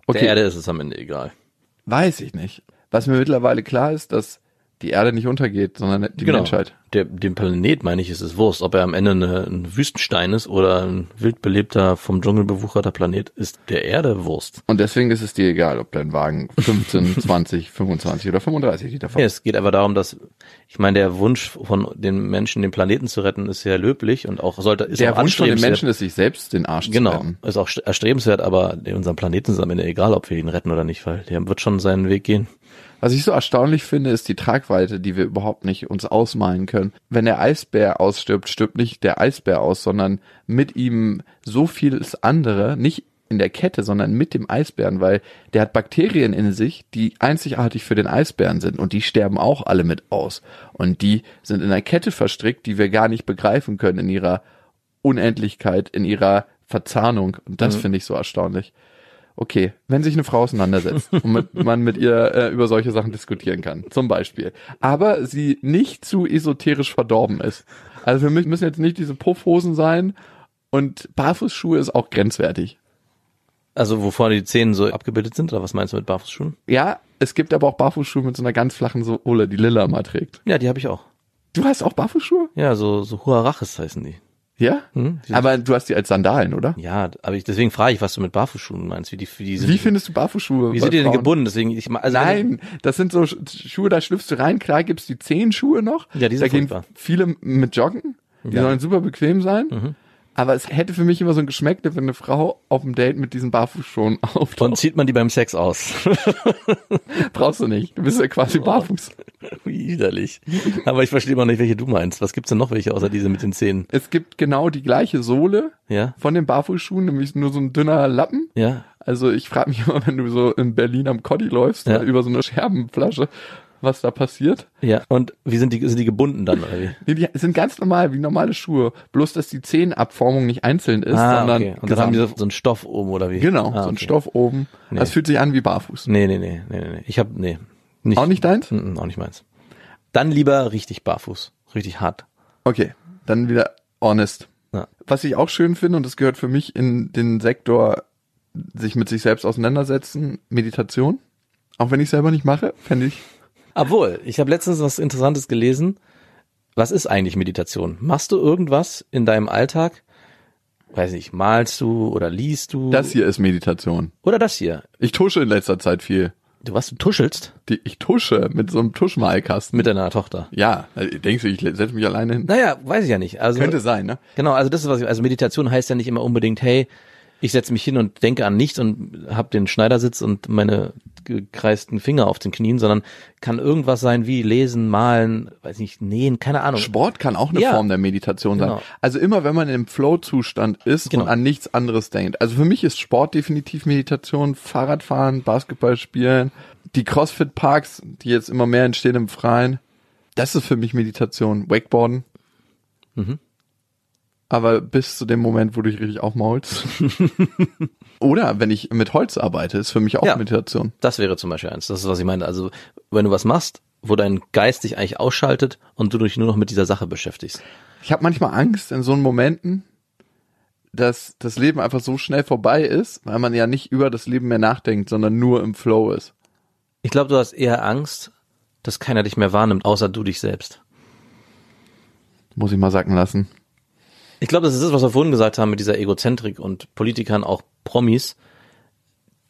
Der Erde ist es am Ende egal. weiß ich nicht. Was mir mittlerweile klar ist, dass die Erde nicht untergeht, sondern die Menschheit. Der, dem Planet, meine ich, ist es Wurst. Ob er am Ende eine, ein Wüstenstein ist oder ein wild belebter, vom Dschungel bewucherter Planet, ist der Erde Wurst. Und deswegen ist es dir egal, ob dein Wagen 15, 20, 25 oder 35 Liter Ja, fährt. es geht einfach darum, dass, ich meine, der Wunsch von den Menschen, den Planeten zu retten, ist sehr löblich und auch sollte, ist Der auch Wunsch von den. Menschen ist, sich selbst den Arsch zu Genau, retten. ist auch erstrebenswert, aber unserem Planeten ist es am Ende egal, ob wir ihn retten oder nicht, weil der wird schon seinen Weg gehen. Was ich so erstaunlich finde, ist die Tragweite, die wir überhaupt nicht uns ausmalen können. Wenn der Eisbär ausstirbt, stirbt nicht der Eisbär aus, sondern mit ihm so vieles andere, nicht in der Kette, sondern mit dem Eisbären, weil der hat Bakterien in sich, die einzigartig für den Eisbären sind und die sterben auch alle mit aus. Und die sind in einer Kette verstrickt, die wir gar nicht begreifen können in ihrer Unendlichkeit, in ihrer Verzahnung. Und das finde ich so erstaunlich. Okay, wenn sich eine Frau auseinandersetzt und mit, man mit ihr äh, über solche Sachen diskutieren kann, zum Beispiel, aber sie nicht zu esoterisch verdorben ist. Also für mich müssen jetzt nicht diese Puffhosen sein und Barfußschuhe ist auch grenzwertig. Also wo vorne die Zehen so abgebildet sind, oder was meinst du mit Barfußschuhen? Ja, es gibt aber auch Barfußschuhe mit so einer ganz flachen Sohle, die Lilla mal trägt. Ja, die habe ich auch. Du hast auch Barfußschuhe? Ja, so, so Huaraches heißen die. Ja? Hm, aber du hast die als Sandalen, oder? Ja, aber ich, deswegen frage ich, was du mit Barfußschuhen meinst. Wie die, wie die sind, Wie findest du Barfußschuhe? wie sind die denn Frauen? gebunden? Deswegen, ich, also Nein, das sind so Sch- Schuhe, da schlüpfst du rein. Klar gibt's die Zehenschuhe noch. Ja, die sind Da gehen furchtbar. viele mit Joggen. Die Ja. Mhm. sollen super bequem sein. Aber es hätte für mich immer so ein Geschmäckle, wenn eine Frau auf dem Date mit diesen Barfußschuhen Und auftaucht. zieht man die beim Sex aus? Brauchst du nicht. Du bist ja quasi barfuß. Widerlich. Aber ich verstehe mal nicht, welche du meinst. Was gibt's denn noch welche außer diese mit den Zähnen? Es gibt genau die gleiche Sohle Ja? von den Barfußschuhen, nämlich nur so ein dünner Lappen. Ja? Also ich frage mich immer, wenn du so in Berlin am Coddy läufst, Ja. über so eine Scherbenflasche, was da passiert. Ja. Und wie sind die, sind die gebunden dann, oder wie? Nee, die sind ganz normal, wie normale Schuhe. Bloß, dass die Zehenabformung nicht einzeln ist, ah, sondern okay. Und dann haben die so, so einen Stoff oben, oder wie? Genau, ah, so ein okay. Stoff oben. Nee. Das fühlt sich an wie barfuß. Nee, nee, nee, nee, nee. Ich hab, nee. Nicht. Auch nicht deins? Mm, mm, auch nicht meins. Dann lieber richtig barfuß. Richtig hart. Okay, dann wieder honest. Ja. Was ich auch schön finde, und das gehört für mich in den Sektor, sich mit sich selbst auseinandersetzen, Meditation. Auch wenn ich selber nicht mache, fände ich. Obwohl, ich habe letztens was Interessantes gelesen. Was ist eigentlich Meditation? Machst du irgendwas in deinem Alltag? Weiß nicht, malst du oder liest du? Das hier ist Meditation. oder das hier. Ich tusche in letzter Zeit viel. Du was, du tuschelst Die, ich tusche mit so einem Tuschmalkasten. mit deiner Tochter. ja, äh, denkst du, ich setze mich alleine hin? Naja, weiß ich ja nicht. Also Könnte sein, ne? Genau, also das ist was ich, also Meditation heißt ja nicht immer unbedingt, hey, ich setze mich hin und denke an nichts und habe den Schneidersitz und meine gekreisten Finger auf den Knien, sondern kann irgendwas sein wie lesen, malen, weiß nicht, nähen, keine Ahnung. Sport kann auch eine Ja. Form der Meditation sein. Genau. Also immer, wenn man im Flow-Zustand ist Genau. und an nichts anderes denkt. Also für mich ist Sport definitiv Meditation, Fahrradfahren, Basketball spielen, die Crossfit-Parks, die jetzt immer mehr entstehen im Freien. Das ist für mich Meditation. Wakeboarden. Mhm. Aber bis zu dem Moment, wo du dich richtig aufmaulst. Oder wenn ich mit Holz arbeite, ist für mich auch Ja. Meditation. Das wäre zum Beispiel eins. Das ist, was ich meine. Also, wenn du was machst, wo dein Geist dich eigentlich ausschaltet und du dich nur noch mit dieser Sache beschäftigst. Ich habe manchmal Angst in so einen Momenten, dass das Leben einfach so schnell vorbei ist, weil man ja nicht über das Leben mehr nachdenkt, sondern nur im Flow ist. Ich glaube, du hast eher Angst, dass keiner dich mehr wahrnimmt, außer du dich selbst. Muss ich mal sacken lassen. Ich glaube, das ist das, was wir vorhin gesagt haben mit dieser Egozentrik und Politikern, auch Promis.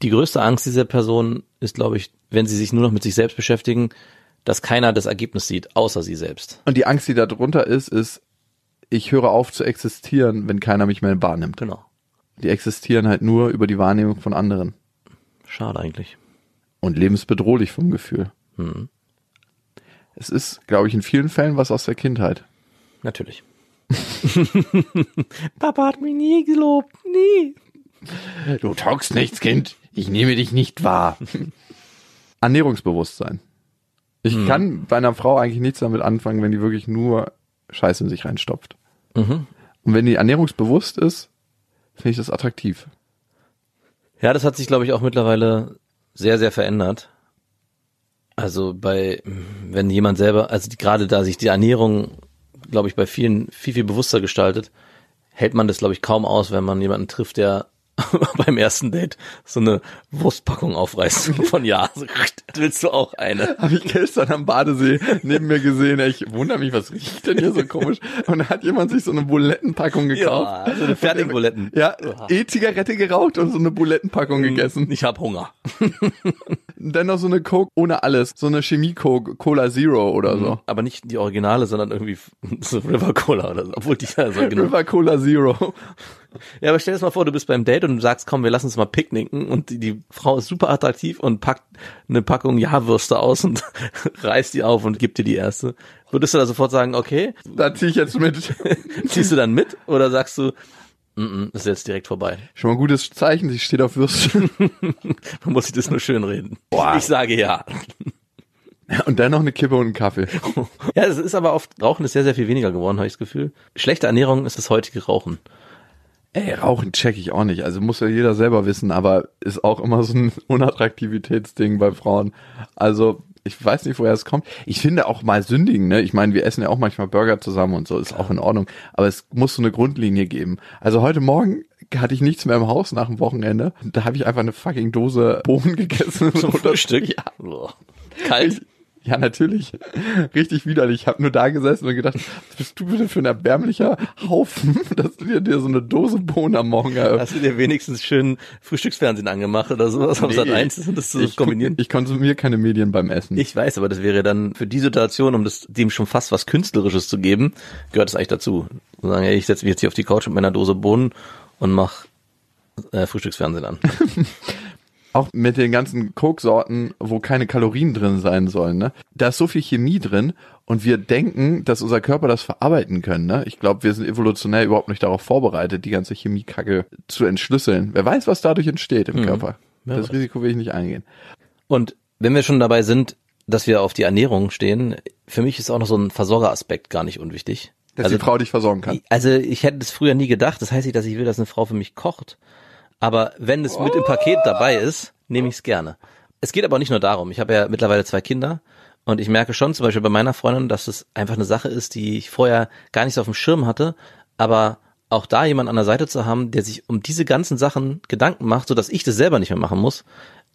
Die größte Angst dieser Person ist, glaube ich, wenn sie sich nur noch mit sich selbst beschäftigen, dass keiner das Ergebnis sieht, außer sie selbst. Und die Angst, die da drunter ist, ist, ich höre auf zu existieren, wenn keiner mich mehr wahrnimmt. Genau. Die existieren halt nur über die Wahrnehmung von anderen. Schade eigentlich. Und lebensbedrohlich vom Gefühl. Hm. Es ist, glaube ich, in vielen Fällen was aus der Kindheit. Natürlich. Papa hat mich nie gelobt, nie. Du taugst nichts, Kind. Ich nehme dich nicht wahr. Ernährungsbewusstsein. Ich kann bei einer Frau eigentlich nichts damit anfangen, wenn die wirklich nur Scheiße in sich reinstopft. Mhm. Und wenn die ernährungsbewusst ist, finde ich das attraktiv. Ja, das hat sich, glaube ich, auch mittlerweile sehr, sehr verändert. Also bei, wenn jemand selber, also die, gerade da sich die Ernährung, glaube ich, bei vielen viel, viel bewusster gestaltet, hält man das, glaube ich, kaum aus, wenn man jemanden trifft, der beim ersten Date so eine Wurstpackung aufreißt von ja, so, willst du auch eine? Habe ich gestern am Badesee neben mir gesehen. Ich wundere mich, was riecht denn hier so komisch? Und da hat jemand sich so eine Bulettenpackung gekauft. Ja, so eine Fertigbuletten. Ja, E-Zigarette geraucht und so eine Bulettenpackung gegessen. Ich hab Hunger. Dann noch so eine Coke ohne alles. So eine Chemie-Coke, Cola Zero oder so. Aber nicht die Originale, sondern irgendwie so River Cola oder so. Obwohl die ja so genau. River Cola Zero. Ja, aber stell dir das mal vor, du bist beim Date und du sagst, komm, wir lassen uns mal picknicken und die, die Frau ist super attraktiv und packt eine Packung Ja-Würste aus und reißt die auf und gibt dir die erste. Würdest du da sofort sagen, okay, Da zieh ich jetzt mit. ziehst du dann mit oder sagst du, mm -mm, ist jetzt direkt vorbei. Schon mal ein gutes Zeichen, sie steht auf Würstchen. Man muss sich das nur schön reden. Ich sage ja. Und dann noch eine Kippe und einen Kaffee. Ja, es ist aber oft, Rauchen ist sehr, sehr viel weniger geworden, habe ich das Gefühl. Schlechte Ernährung ist das heutige Rauchen. Ey, Rauchen check ich auch nicht. Also muss ja jeder selber wissen, aber ist auch immer so ein Unattraktivitätsding bei Frauen. Also ich weiß nicht, woher es kommt. Ich finde auch mal sündigen, ne? Ich meine, wir essen ja auch manchmal Burger zusammen und so, ist auch in Ordnung. Aber es muss so eine Grundlinie geben. Also heute Morgen hatte ich nichts mehr im Haus nach dem Wochenende. Da habe ich einfach eine fucking Dose Bohnen gegessen. Zum Frühstück. Ja, Boah. Kalt. Ja, natürlich. Richtig widerlich. Ich habe nur da gesessen und gedacht, was bist du bitte für ein erbärmlicher Haufen, dass du dir, dir so eine Dose Bohnen am Morgen eröffnest. Hast du dir wenigstens schön Frühstücksfernsehen angemacht oder sowas auf Sat 1 und das zu ich, kombinieren? ich konsumiere keine Medien beim Essen. Ich weiß, aber das wäre dann für die Situation, um das dem schon fast was Künstlerisches zu geben, gehört es eigentlich dazu. Sagen, ich setze mich jetzt hier auf die Couch mit meiner Dose Bohnen und mach äh, Frühstücksfernsehen an. auch mit den ganzen Coke-Sorten, wo keine Kalorien drin sein sollen, ne? Da ist so viel Chemie drin und wir denken, dass unser Körper das verarbeiten können, ne? Ich glaube, wir sind evolutionär überhaupt nicht darauf vorbereitet, die ganze Chemiekacke zu entschlüsseln. Wer weiß, was dadurch entsteht im Körper. Mhm. wer das weiß. Risiko will ich nicht eingehen. Und wenn wir schon dabei sind, dass wir auf die Ernährung stehen, für mich ist auch noch so ein Versorgeraspekt gar nicht unwichtig. Dass also, die Frau dich versorgen kann. also ich hätte das früher nie gedacht. Das heißt nicht, dass ich will, dass eine Frau für mich kocht. Aber wenn es mit im Paket dabei ist, nehme ich es gerne. Es geht aber nicht nur darum. Ich habe ja mittlerweile zwei Kinder Und ich merke schon zum Beispiel bei meiner Freundin, dass es einfach eine Sache ist, die ich vorher gar nicht so auf dem Schirm hatte, aber auch da jemand an der Seite zu haben, der sich um diese ganzen Sachen Gedanken macht, so dass ich das selber nicht mehr machen muss,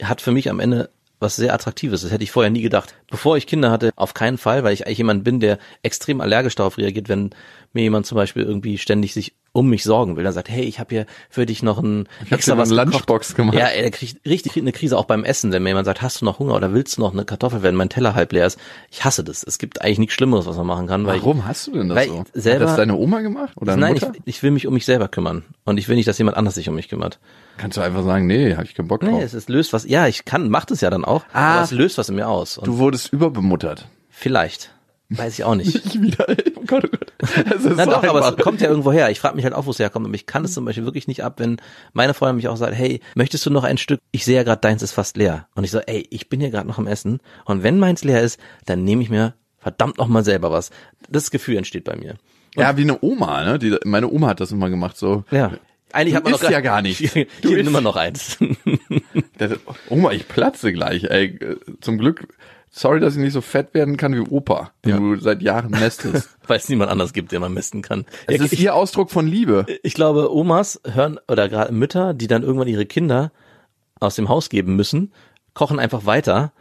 hat für mich am Ende was sehr Attraktives. Das hätte ich vorher nie gedacht. Bevor ich Kinder hatte, auf keinen Fall, weil ich eigentlich jemand bin, der extrem allergisch darauf reagiert, wenn mir jemand zum Beispiel irgendwie ständig sich um mich sorgen will. Dann sagt, hey, ich habe hier für dich noch ein Ich eine gekocht. Lunchbox gemacht. Ja, er kriegt richtig eine Krise auch beim Essen, wenn mir jemand sagt, hast du noch Hunger oder willst du noch eine Kartoffel, wenn mein Teller halb leer ist. Ich hasse das. Es gibt eigentlich nichts Schlimmeres, was man machen kann. Weil Warum hast du denn das weil so? ich selber- Hat das deine Oma gemacht oder Ich, nein, ich, Mutter? ich will mich um mich selber kümmern. Und ich will nicht, dass jemand anders sich um mich kümmert. Kannst du einfach sagen, nee, hab ich keinen Bock drauf. Nee, es, es löst was, ja, ich kann, macht es ja dann auch, Ah. aber es löst was in mir aus. Und du wurdest überbemuttert. vielleicht. Weiß ich auch nicht. Ich wieder, ey. oh Gott, oh Gott. Es ist Na so doch, aber einfach. es kommt ja irgendwo her. Ich frage mich halt auch, wo es herkommt. Und ich kann es zum Beispiel wirklich nicht ab, wenn meine Freundin mich auch sagt, hey, möchtest du noch ein Stück? Ich sehe ja gerade, deins ist fast leer. Und ich so, ey, ich bin hier gerade noch am Essen. Und wenn meins leer ist, dann nehme ich mir verdammt noch mal selber was. Das Gefühl entsteht bei mir. Ja, wie eine Oma, ne? Die, meine Oma hat das immer gemacht, so. Ja. Eigentlich hat man noch ja gar nicht. Hier, Du hier mal noch eins. Der, Oma, ich platze gleich, ey. Zum Glück, sorry, dass ich nicht so fett werden kann wie Opa, den Ja. du seit Jahren mästest. Weil es niemand anders gibt, den man messen kann. Es Ja, ist ich, ihr Ausdruck von Liebe. ich glaube, Omas hören, oder gerade Mütter, die dann irgendwann ihre Kinder aus dem Haus geben müssen, kochen einfach weiter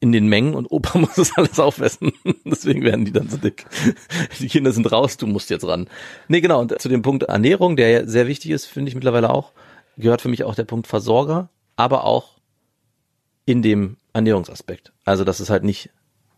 in den Mengen und Opa muss das alles aufessen. Deswegen werden die dann so dick. Die Kinder sind raus, du musst jetzt ran. Nee, genau. Und zu dem Punkt Ernährung, der ja sehr wichtig ist, finde ich mittlerweile auch, gehört für mich auch der Punkt Versorger, aber auch in dem Ernährungsaspekt. Also, dass es halt nicht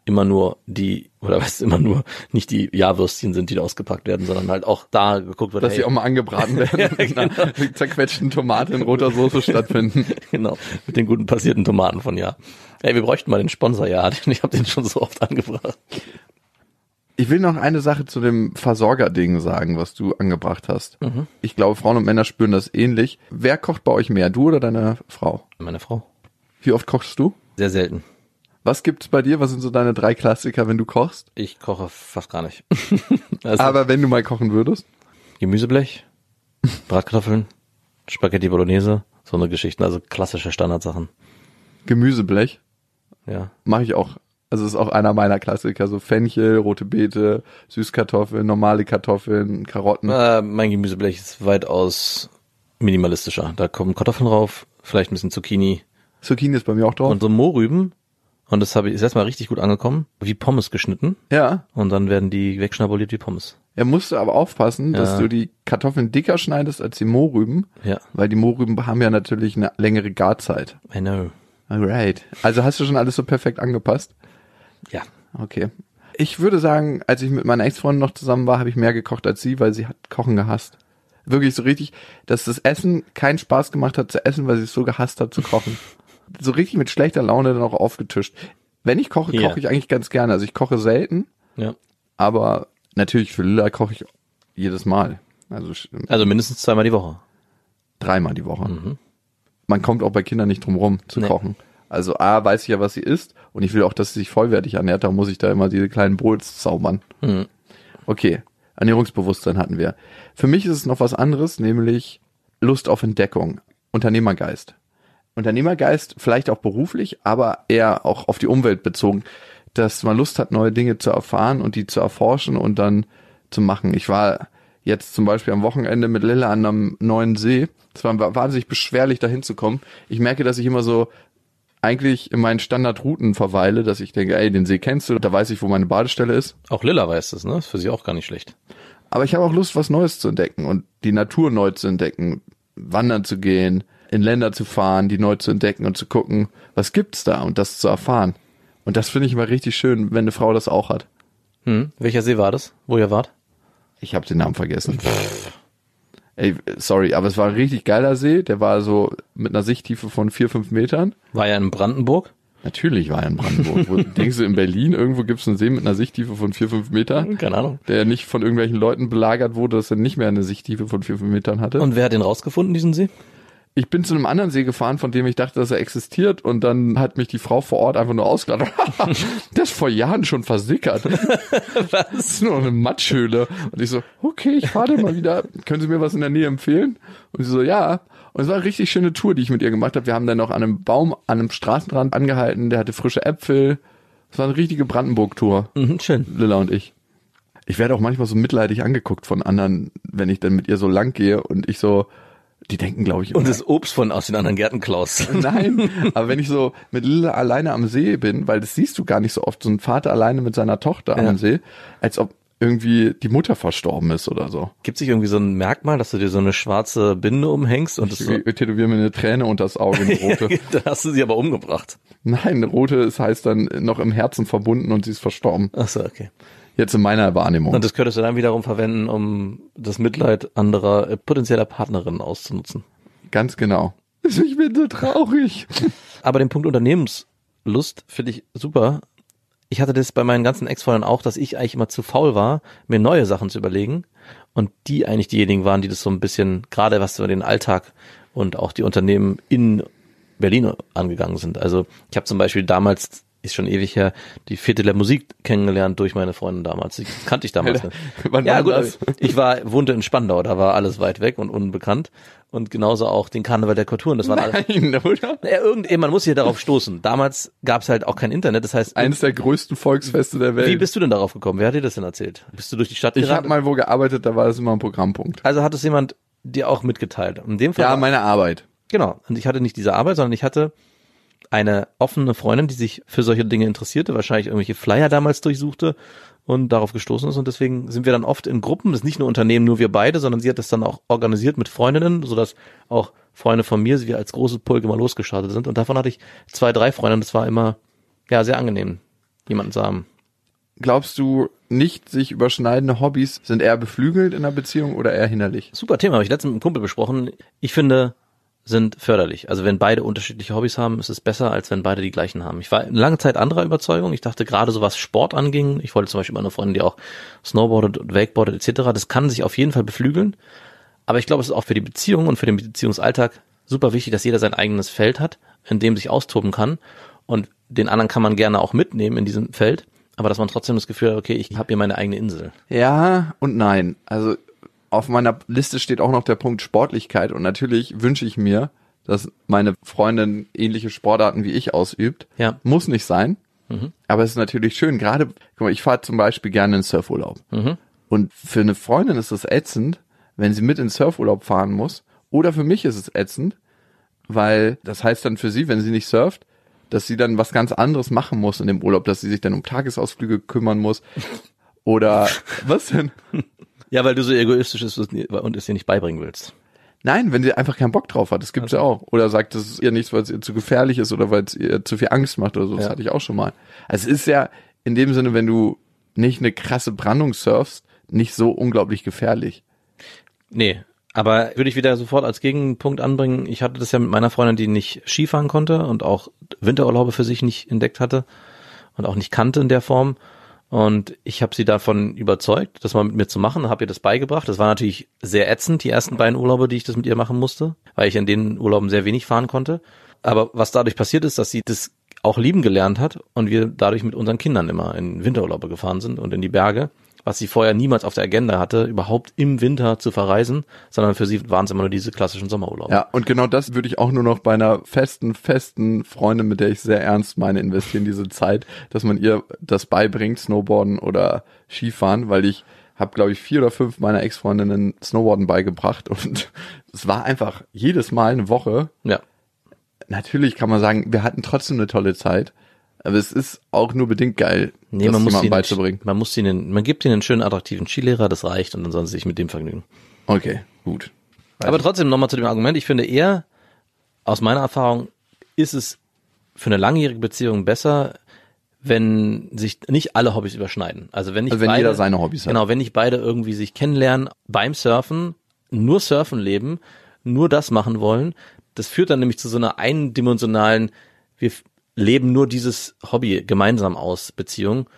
immer nur die, oder was immer nur, nicht die Jahrwürstchen sind, die da ausgepackt werden, sondern halt auch da geguckt wird, Dass hey, sie auch mal angebraten werden und mit einer zerquetschten Tomate in roter Soße stattfinden. Genau, mit den guten passierten Tomaten von ja. Ey, wir bräuchten mal den Sponsor, ja. Ich habe den schon so oft angebracht. Ich will noch eine Sache zu dem Versorger-Ding sagen, was du angebracht hast. Mhm. Ich glaube, Frauen und Männer spüren das ähnlich. Wer kocht bei euch mehr, du oder deine Frau? Meine Frau. Wie oft kochst du? Sehr selten. Was gibt's bei dir? Was sind so deine drei Klassiker, wenn du kochst? Ich koche fast gar nicht. also Aber wenn du mal kochen würdest? Gemüseblech, Bratkartoffeln, Spaghetti Bolognese, so eine Geschichten, also klassische Standardsachen. Gemüseblech Ja. mache ich auch. Also ist auch einer meiner Klassiker, so Fenchel, rote Beete, Süßkartoffeln, normale Kartoffeln, Karotten. Äh, mein Gemüseblech ist weitaus minimalistischer. Da kommen Kartoffeln drauf, vielleicht ein bisschen Zucchini Zucchini ist bei mir auch drauf. und so Mohrrüben. Und das habe ich ist erstmal richtig gut angekommen, wie Pommes geschnitten. ja, Und dann werden die wegschnabuliert wie Pommes. er musste aber aufpassen, dass Ja. du die Kartoffeln dicker schneidest als die Mohrrüben, Ja, weil die Mohrrüben haben ja natürlich eine längere Garzeit. I know. Alright. Also hast du schon alles so perfekt angepasst? Ja. Okay. Ich würde sagen, als ich mit meiner Ex-Freundin noch zusammen war, habe ich mehr gekocht als sie, weil sie hat Kochen gehasst. Wirklich so richtig, dass das Essen keinen Spaß gemacht hat zu essen, weil sie es so gehasst hat zu kochen. so richtig mit schlechter Laune dann auch aufgetischt. Wenn ich koche, Ja. koche ich eigentlich ganz gerne. Also ich koche selten, Ja. aber natürlich für Lilla koche ich jedes Mal. Also Also mindestens zweimal die Woche. dreimal die Woche. Man kommt auch bei Kindern nicht drum rum zu Nee. kochen. Also A, weiß ich ja, was sie isst und ich will auch, dass sie sich vollwertig ernährt, da muss ich da immer diese kleinen Bowls zaubern. Mhm. Okay, Ernährungsbewusstsein hatten wir. Für mich ist es noch was anderes, nämlich Lust auf Entdeckung, Unternehmergeist. Unternehmergeist vielleicht auch beruflich, aber eher auch auf die Umwelt bezogen, dass man Lust hat, neue Dinge zu erfahren und die zu erforschen und dann zu machen. Ich war jetzt zum Beispiel am Wochenende mit Lille an einem neuen See. Es war wahnsinnig beschwerlich, da hinzukommen. Ich merke, dass ich immer so eigentlich in meinen Standardrouten verweile, dass ich denke, ey, den See kennst du, da weiß ich, wo meine Badestelle ist. Auch Lilla weiß das, ne? Ist für sie auch gar nicht schlecht. Aber ich habe auch Lust, was Neues zu entdecken und die Natur neu zu entdecken, wandern zu gehen, in Länder zu fahren, die neu zu entdecken und zu gucken, was gibt's da und das zu erfahren. Und das finde ich immer richtig schön, wenn eine Frau das auch hat. Hm. Welcher See war das, wo ihr wart? Ich habe den Namen vergessen. Ey, sorry, aber es war ein richtig geiler See. Der war so mit einer Sichttiefe von vier, fünf Metern. War ja in Brandenburg. Natürlich war er in Brandenburg. Wo, denkst du, in Berlin irgendwo gibt's einen See mit einer Sichttiefe von vier, fünf Metern, Keine Ahnung. der nicht von irgendwelchen Leuten belagert wurde, dass er nicht mehr eine Sichttiefe von vier, fünf Metern hatte? Und wer hat den rausgefunden, diesen See? Ich bin zu einem anderen See gefahren, von dem ich dachte, dass er existiert und dann hat mich die Frau vor Ort einfach nur ausgeladen. das ist vor Jahren schon versickert. Das ist nur eine Matschhöhle. Und ich so, okay, ich fahre mal wieder. Können Sie mir was in der Nähe empfehlen? Und sie so, ja. Und es war eine richtig schöne Tour, die ich mit ihr gemacht habe. Wir haben dann noch an einem Baum, an einem Straßenrand angehalten, der hatte frische Äpfel, Das war eine richtige Brandenburg-Tour. Mhm, schön. Lilla und ich. Ich werde auch manchmal so mitleidig angeguckt von anderen, wenn ich dann mit ihr so lang gehe und ich so, die denken, glaube ich, Und das Obst von aus den anderen Gärten klaus. Nein, aber wenn ich so mit Lilla alleine am See bin, weil das siehst du gar nicht so oft, so ein Vater alleine mit seiner Tochter Ja. am See, als ob irgendwie die Mutter verstorben ist oder so. Gibt sich irgendwie so ein Merkmal, dass du dir so eine schwarze Binde umhängst und das Ich so, tätowiere mir eine Träne unter das Auge, eine rote. da hast du sie aber umgebracht. Nein, eine rote, es heißt dann noch im Herzen verbunden und sie ist verstorben. Ach so, okay. Jetzt in meiner Wahrnehmung. Und das könntest du dann wiederum verwenden, um das Mitleid anderer äh, potenzieller Partnerinnen auszunutzen. Ganz genau. Ich bin so traurig. Aber den Punkt Unternehmenslust finde ich super. Ich hatte das bei meinen ganzen Ex-Freunden auch, dass ich eigentlich immer zu faul war, mir neue Sachen zu überlegen. Und die eigentlich diejenigen waren, die das so ein bisschen, gerade was so den Alltag und auch die Unternehmen in Berlin angegangen sind. Also ich habe zum Beispiel damals, ist schon ewig her, die Vierte der Musik kennengelernt durch meine Freundin damals. Die kannte ich damals nicht. Ja, war gut, das? ich war, wohnte in Spandau, da war alles weit weg und unbekannt. Und genauso auch den Karneval der Kulturen. Das waren alles, Nein, oder? naja, irgend, man muss hier darauf stoßen. Damals gab es halt auch kein Internet. Das heißt, Eines der größten Volksfeste der Welt. wie bist du denn darauf gekommen? Wer hat dir das denn erzählt? Bist du durch die Stadt ich gerannt? habe mal wo gearbeitet, da war das immer ein Programmpunkt. also hat es jemand dir auch mitgeteilt? In dem Fall Ja, war- meine Arbeit. Genau. Und ich hatte nicht diese Arbeit, sondern ich hatte eine offene Freundin, die sich für solche Dinge interessierte, wahrscheinlich irgendwelche Flyer damals durchsuchte und darauf gestoßen ist. Und deswegen sind wir dann oft in Gruppen, das ist nicht nur Unternehmen, nur wir beide, sondern sie hat das dann auch organisiert mit Freundinnen, sodass auch Freunde von mir, wir als große Pulk immer losgestartet sind. Und davon hatte ich zwei, drei Freunde und das war immer, ja, sehr angenehm, jemanden zu haben. Glaubst du, nicht sich überschneidende Hobbys sind eher beflügelt in einer Beziehung oder eher hinderlich? Super Thema, habe ich letztens mit einem Kumpel besprochen. Ich finde, sind förderlich. Also wenn beide unterschiedliche Hobbys haben, ist es besser, als wenn beide die gleichen haben. Ich war lange Zeit anderer Überzeugung. Ich dachte gerade so was Sport anging. Ich wollte zum Beispiel meine Freundin, die auch Snowboardet und Wakeboardet etc. Das kann sich auf jeden Fall beflügeln. Aber ich glaube, es ist auch für die Beziehung und für den Beziehungsalltag super wichtig, dass jeder sein eigenes Feld hat, in dem sich austoben kann. Und den anderen kann man gerne auch mitnehmen in diesem Feld. Aber dass man trotzdem das Gefühl hat, okay, ich habe hier meine eigene Insel. Ja und nein. Also auf meiner Liste steht auch noch der Punkt Sportlichkeit und natürlich wünsche ich mir, dass meine Freundin ähnliche Sportarten wie ich ausübt. Ja. Muss nicht sein. Aber es ist natürlich schön. Gerade, guck mal, ich fahre zum Beispiel gerne in Surfurlaub. Und für eine Freundin ist es ätzend, wenn sie mit in Surfurlaub fahren muss. Oder für mich ist es ätzend, weil das heißt dann für sie, wenn sie nicht surft, dass sie dann was ganz anderes machen muss in dem Urlaub, dass sie sich dann um Tagesausflüge kümmern muss. Oder was denn? Ja, weil du so egoistisch bist und es dir nicht beibringen willst. Nein, wenn sie einfach keinen Bock drauf hat, das gibt's ja auch. Oder sagt, das ist ihr nichts, weil es ihr zu gefährlich ist oder weil es ihr zu viel Angst macht oder so. Das Ja. hatte ich auch schon mal. Also es ist ja in dem Sinne, wenn du nicht eine krasse Brandung surfst, nicht so unglaublich gefährlich. Nee, aber würde ich wieder sofort als Gegenpunkt anbringen. Ich hatte das ja mit meiner Freundin, die nicht Skifahren konnte und auch Winterurlaube für sich nicht entdeckt hatte und auch nicht kannte in der Form. Und ich habe sie davon überzeugt, das mal mit mir zu machen, habe ihr das beigebracht. Das war natürlich sehr ätzend, die ersten beiden Urlaube, die ich das mit ihr machen musste, weil ich in den Urlauben sehr wenig fahren konnte. Aber was dadurch passiert ist, dass sie das auch lieben gelernt hat und wir dadurch mit unseren Kindern immer in Winterurlaube gefahren sind und in die Berge, was sie vorher niemals auf der Agenda hatte, überhaupt im Winter zu verreisen, sondern für sie waren es immer nur diese klassischen Sommerurlaube. Ja, und genau das würde ich auch nur noch bei einer festen, festen Freundin, mit der ich sehr ernst meine, investieren, diese Zeit, dass man ihr das beibringt, Snowboarden oder Skifahren, weil ich habe, glaube ich, vier oder fünf meiner Ex-Freundinnen Snowboarden beigebracht und es war einfach jedes Mal eine Woche. ja. Natürlich kann man sagen, wir hatten trotzdem eine tolle Zeit, aber es ist auch nur bedingt geil, Nee, das man muss, ihnen, beizubringen. man muss ihnen, man gibt ihnen einen schönen, attraktiven Skilehrer, das reicht und dann sollen sie sich mit dem vergnügen. Okay, gut. Aber trotzdem nochmal zu dem Argument, ich finde eher, aus meiner Erfahrung, ist es für eine langjährige Beziehung besser, wenn sich nicht alle Hobbys überschneiden. Also wenn nicht Also wenn beide, jeder seine Hobbys hat. Genau, wenn nicht beide irgendwie sich kennenlernen beim Surfen, nur Surfen leben, nur das machen wollen, das führt dann nämlich zu so einer eindimensionalen, wir leben nur dieses Hobby gemeinsam aus Beziehung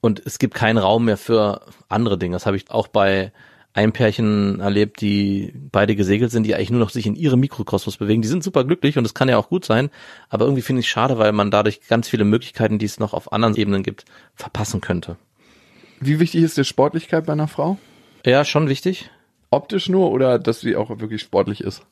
und es gibt keinen Raum mehr für andere Dinge. Das habe ich auch bei einem Pärchen erlebt, die beide gesegelt sind, die eigentlich nur noch sich in ihrem Mikrokosmos bewegen. Die sind super glücklich und es kann ja auch gut sein, aber irgendwie finde ich es schade, weil man dadurch ganz viele Möglichkeiten, die es noch auf anderen Ebenen gibt, verpassen könnte. Wie wichtig ist dir Sportlichkeit bei einer Frau? Ja, schon wichtig. Optisch nur oder dass sie auch wirklich sportlich ist?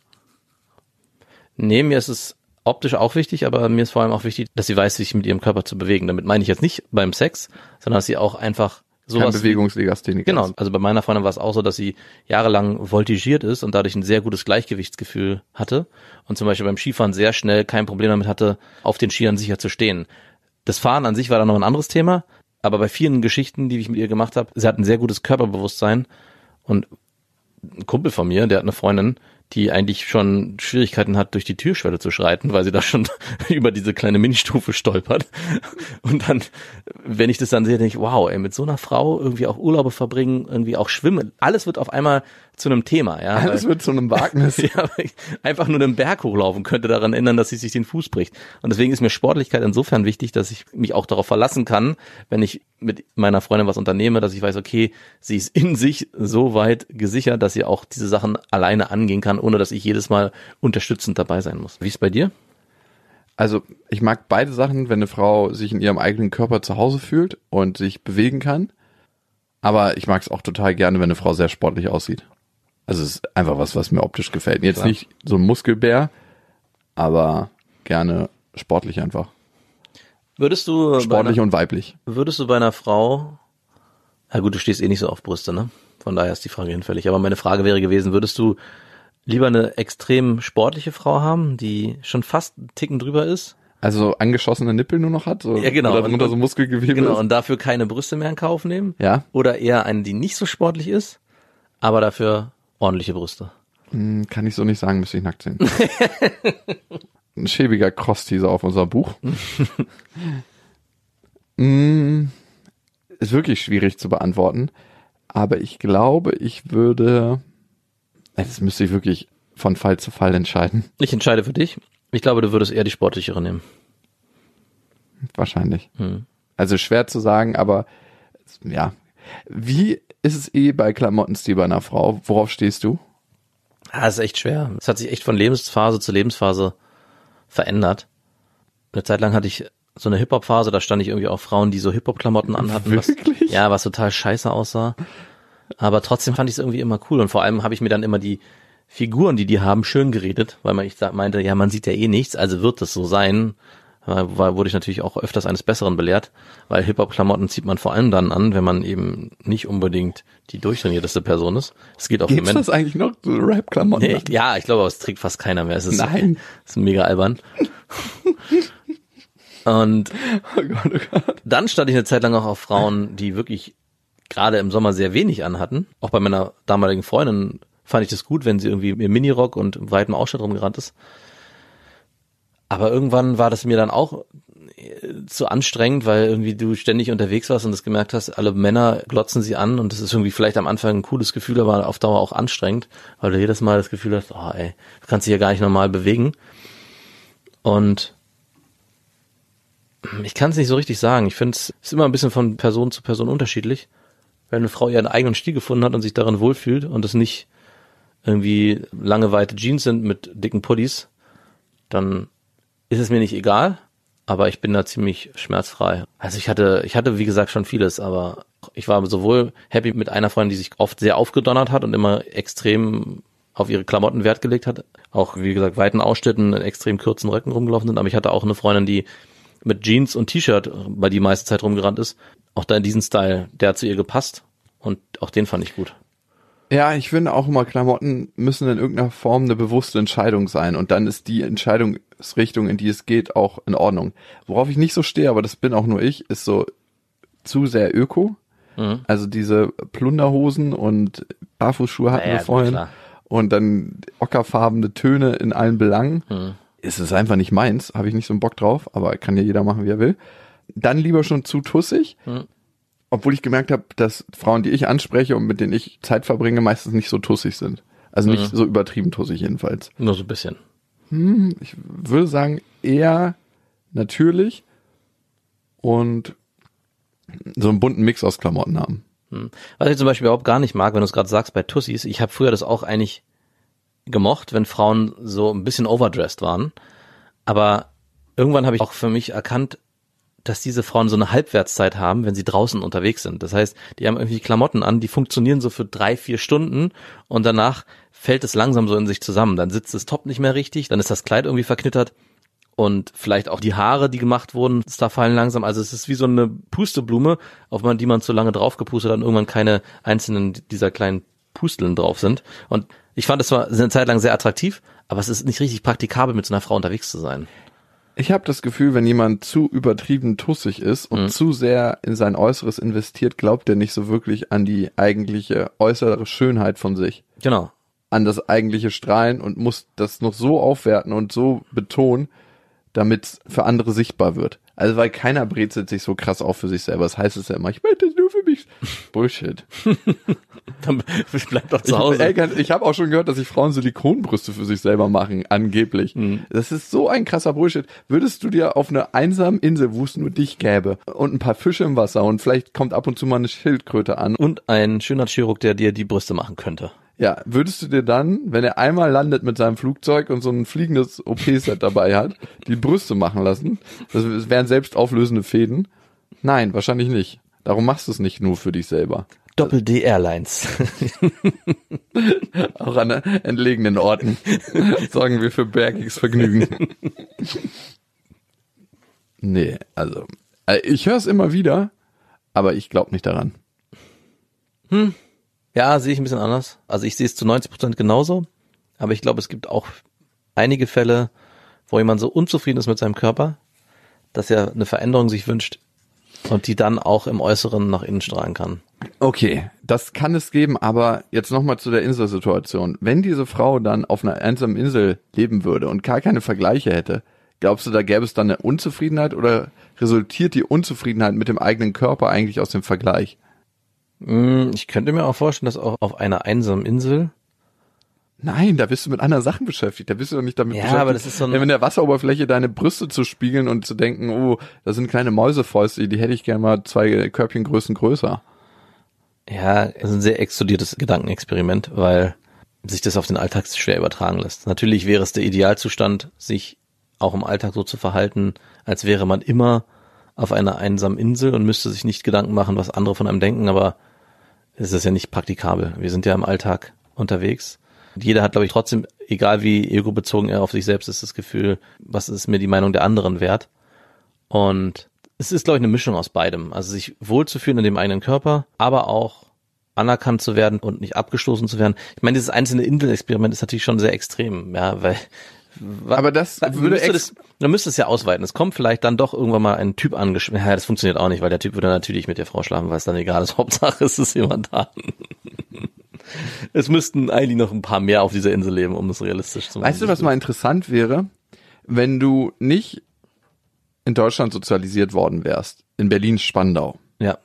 Nee, mir ist es optisch auch wichtig, aber mir ist vor allem auch wichtig, dass sie weiß, sich mit ihrem Körper zu bewegen. Damit meine ich jetzt nicht beim Sex, sondern dass sie auch einfach Kein sowas Bewegungslegastheniker. Genau, also bei meiner Freundin war es auch so, dass sie jahrelang voltigiert ist und dadurch ein sehr gutes Gleichgewichtsgefühl hatte und zum Beispiel beim Skifahren sehr schnell kein Problem damit hatte, auf den Skiern sicher zu stehen. Das Fahren an sich war dann noch ein anderes Thema, aber bei vielen Geschichten, die ich mit ihr gemacht habe, sie hat ein sehr gutes Körperbewusstsein und ein Kumpel von mir, der hat eine Freundin, die eigentlich schon Schwierigkeiten hat, durch die Türschwelle zu schreiten, weil sie da schon über diese kleine Ministufe stolpert. Und dann, wenn ich das dann sehe, denke ich, wow, ey, mit so einer Frau irgendwie auch Urlaube verbringen, irgendwie auch schwimmen, alles wird auf einmal zu einem Thema, ja. Alles wird zu einem Wagnis. ja, einfach nur den Berg hochlaufen könnte daran ändern, dass sie sich den Fuß bricht. Und deswegen ist mir Sportlichkeit insofern wichtig, dass ich mich auch darauf verlassen kann, wenn ich mit meiner Freundin was unternehme, dass ich weiß, okay, sie ist in sich so weit gesichert, dass sie auch diese Sachen alleine angehen kann, ohne dass ich jedes Mal unterstützend dabei sein muss. Wie ist bei dir? Also ich mag beide Sachen, wenn eine Frau sich in ihrem eigenen Körper zu Hause fühlt und sich bewegen kann. Aber ich mag es auch total gerne, wenn eine Frau sehr sportlich aussieht. Also es ist einfach was, was mir optisch gefällt. Jetzt Klar. nicht so ein Muskelbär, aber gerne sportlich einfach. Würdest du Sportlich einer, und weiblich. würdest du bei einer Frau, ja gut, du stehst eh nicht so auf Brüste, ne? Von daher ist die Frage hinfällig. Aber meine Frage wäre gewesen, würdest du lieber eine extrem sportliche Frau haben, die schon fast einen Ticken drüber ist? Also angeschossene Nippel nur noch hat. So, Ja, genau. Oder drunter Und- so Muskelgewebe Genau, ist. und dafür keine Brüste mehr in Kauf nehmen? Ja, Oder eher eine, die nicht so sportlich ist, aber dafür ordentliche Brüste? hm, kann ich so nicht sagen, müsste ich nackt sehen. Ein schäbiger Cross-Teaser auf unser Buch. Mm, ist wirklich schwierig zu beantworten. Aber ich glaube, ich würde. Das müsste ich wirklich von Fall zu Fall entscheiden. Ich entscheide für dich. Ich glaube, du würdest eher die sportlichere nehmen. Wahrscheinlich. Hm. Also schwer zu sagen, aber ja. Wie ist es eh bei Klamottenstil bei einer Frau? Worauf stehst du? Ah, das ist echt schwer. Es hat sich echt von Lebensphase zu Lebensphase verändert. Eine Zeit lang hatte ich so eine Hip-Hop-Phase, da stand ich irgendwie auf Frauen, die so Hip-Hop-Klamotten anhatten. Was, Wirklich? ja, was total scheiße aussah. Aber trotzdem fand ich es irgendwie immer cool. Und vor allem habe ich mir dann immer die Figuren, die die haben, schön geredet, weil man ich meinte, ja, man sieht ja eh nichts, also wird es so sein. Weil wurde ich natürlich auch öfters eines Besseren belehrt, weil Hip-Hop-Klamotten zieht man vor allem dann an, wenn man eben nicht unbedingt die durchtrainierteste Person ist. Das gilt auch für Gibt's Männer. das eigentlich noch? So Rap-Klamotten? Nee, ja, ich glaube, aber es trägt fast keiner mehr. Es ist, Nein. es ist mega albern. Und Oh Gott, oh Gott. dann stand ich eine Zeit lang auch auf Frauen, die wirklich gerade im Sommer sehr wenig anhatten. Auch bei meiner damaligen Freundin fand ich das gut, wenn sie irgendwie im Minirock und im weiten Ausschnitt rumgerannt ist. Aber irgendwann war das mir dann auch äh, zu anstrengend, weil irgendwie du ständig unterwegs warst und das gemerkt hast, alle Männer glotzen sie an und das ist irgendwie vielleicht am Anfang ein cooles Gefühl, aber auf Dauer auch anstrengend, weil du jedes Mal das Gefühl hast, oh ey, du kannst dich ja gar nicht normal bewegen. Und ich kann es nicht so richtig sagen. Ich finde es ist immer ein bisschen von Person zu Person unterschiedlich. Wenn eine Frau ihren eigenen Stil gefunden hat und sich darin wohlfühlt und es nicht irgendwie lange weite Jeans sind mit dicken Pullis, dann ist es mir nicht egal, aber ich bin da ziemlich schmerzfrei. Also ich hatte, ich hatte wie gesagt schon vieles, aber ich war sowohl happy mit einer Freundin, die sich oft sehr aufgedonnert hat und immer extrem auf ihre Klamotten Wert gelegt hat. Auch, wie gesagt, weiten Ausschnitten, in extrem kurzen Röcken rumgelaufen sind. Aber ich hatte auch eine Freundin, die mit Jeans und T-Shirt bei die meiste Zeit rumgerannt ist. Auch da in diesen Style, der hat zu ihr gepasst. Und auch den fand ich gut. Ja, ich finde auch immer, Klamotten müssen in irgendeiner Form eine bewusste Entscheidung sein. Und dann ist die Entscheidungsrichtung, in die es geht, auch in Ordnung. Worauf ich nicht so stehe, aber das bin auch nur ich, ist so zu sehr öko. Mhm. Also diese Plunderhosen und Barfußschuhe hatten Naja, wir vorhin. klar. Und dann ockerfarbene Töne in allen Belangen. Mhm. Ist es einfach nicht meins, habe ich nicht so einen Bock drauf, aber kann ja jeder machen, wie er will. Dann lieber schon zu tussig. Mhm. Obwohl ich gemerkt habe, dass Frauen, die ich anspreche und mit denen ich Zeit verbringe, meistens nicht so tussig sind. Also nicht Mhm. so übertrieben tussig jedenfalls. Nur so ein bisschen. Ich würde sagen, eher natürlich und so einen bunten Mix aus Klamotten haben. Was ich zum Beispiel überhaupt gar nicht mag, wenn du es gerade sagst bei Tussis, ich habe früher das auch eigentlich gemocht, wenn Frauen so ein bisschen overdressed waren. Aber irgendwann habe ich auch für mich erkannt, dass diese Frauen so eine Halbwertszeit haben, wenn sie draußen unterwegs sind. Das heißt, die haben irgendwie Klamotten an, die funktionieren so für drei, vier Stunden und danach fällt es langsam so in sich zusammen. Dann sitzt das Top nicht mehr richtig, dann ist das Kleid irgendwie verknittert und vielleicht auch die Haare, die gemacht wurden, da fallen langsam. Also es ist wie so eine Pusteblume, auf die man zu lange drauf gepustet hat und irgendwann keine einzelnen dieser kleinen Pusteln drauf sind. Und ich fand es zwar eine Zeit lang sehr attraktiv, aber es ist nicht richtig praktikabel, mit so einer Frau unterwegs zu sein. Ich habe das Gefühl, wenn jemand zu übertrieben tussig ist und Mhm. zu sehr in sein Äußeres investiert, glaubt er nicht so wirklich an die eigentliche äußere Schönheit von sich, Genau. an das eigentliche Strahlen und muss das noch so aufwerten und so betonen, damit es für andere sichtbar wird. Also weil keiner brezelt sich so krass auf für sich selber. Das heißt es ja immer, ich möchte das nur für mich. Bullshit. Dann bleibt doch zu Hause. Ich, ey, ich habe auch schon gehört, dass sich Frauen Silikonbrüste für sich selber machen, angeblich. Mhm. Das ist so ein krasser Bullshit. Würdest du dir auf einer einsamen Insel, wo es nur dich gäbe und ein paar Fische im Wasser und vielleicht kommt ab und zu mal eine Schildkröte an, Und ein schöner Chirurg, der dir die Brüste machen könnte. Ja, würdest du dir dann, wenn er einmal landet mit seinem Flugzeug und so ein fliegendes OP-Set dabei hat, die Brüste machen lassen? Das wären selbst auflösende Fäden? Nein, wahrscheinlich nicht. Darum machst du es nicht nur für dich selber. Doppel D Airlines. Auch an entlegenen Orten sorgen wir für bergiges Vergnügen. nee, also äh, ich höre es immer wieder, aber ich glaube nicht daran. Ja, sehe ich ein bisschen anders. Also ich sehe es zu 90 Prozent genauso. Aber ich glaube, es gibt auch einige Fälle, wo jemand so unzufrieden ist mit seinem Körper, dass er eine Veränderung sich wünscht und die dann auch im Äußeren nach innen strahlen kann. Okay, das kann es geben, aber jetzt nochmal zu der Inselsituation. Wenn diese Frau dann auf einer einsamen Insel leben würde und gar keine Vergleiche hätte, glaubst du, da gäbe es dann eine Unzufriedenheit oder resultiert die Unzufriedenheit mit dem eigenen Körper eigentlich aus dem Vergleich? Mm, Ich könnte mir auch vorstellen, dass auch auf einer einsamen Insel Nein, da bist du mit anderen Sachen beschäftigt. Da bist du doch nicht damit Ja, beschäftigt, aber das ist so ein- in der Wasseroberfläche deine Brüste zu spiegeln und zu denken, oh, da sind kleine Mäusefäuste, die hätte ich gerne mal zwei Körbchengrößen größer. Ja, es ist ein sehr explodiertes Gedankenexperiment, weil sich das auf den Alltag schwer übertragen lässt. Natürlich wäre es der Idealzustand, sich auch im Alltag so zu verhalten, als wäre man immer auf einer einsamen Insel und müsste sich nicht Gedanken machen, was andere von einem denken, aber ist ja nicht praktikabel. Wir sind ja im Alltag unterwegs. Jeder hat, glaube ich, trotzdem, egal wie egobezogen er auf sich selbst ist, das Gefühl, was ist mir die Meinung der anderen wert? Und es ist, glaube ich, eine Mischung aus beidem. Also sich wohlzufühlen in dem eigenen Körper, aber auch anerkannt zu werden und nicht abgestoßen zu werden. Ich meine, dieses einzelne Inselexperiment ist natürlich schon sehr extrem, ja, weil Aber das würde müsste, das, man müsste es ja ausweiten. Es kommt vielleicht dann doch irgendwann mal ein Typ angeschmissen. Ja, das funktioniert auch nicht, weil der Typ würde natürlich mit der Frau schlafen, weil es dann egal ist. Hauptsache es ist jemand da. es müssten eigentlich noch ein paar mehr auf dieser Insel leben, um es realistisch zu machen. Weißt du, was mal interessant wäre, wenn du nicht in Deutschland sozialisiert worden wärst, in Berlin Spandau. Ja.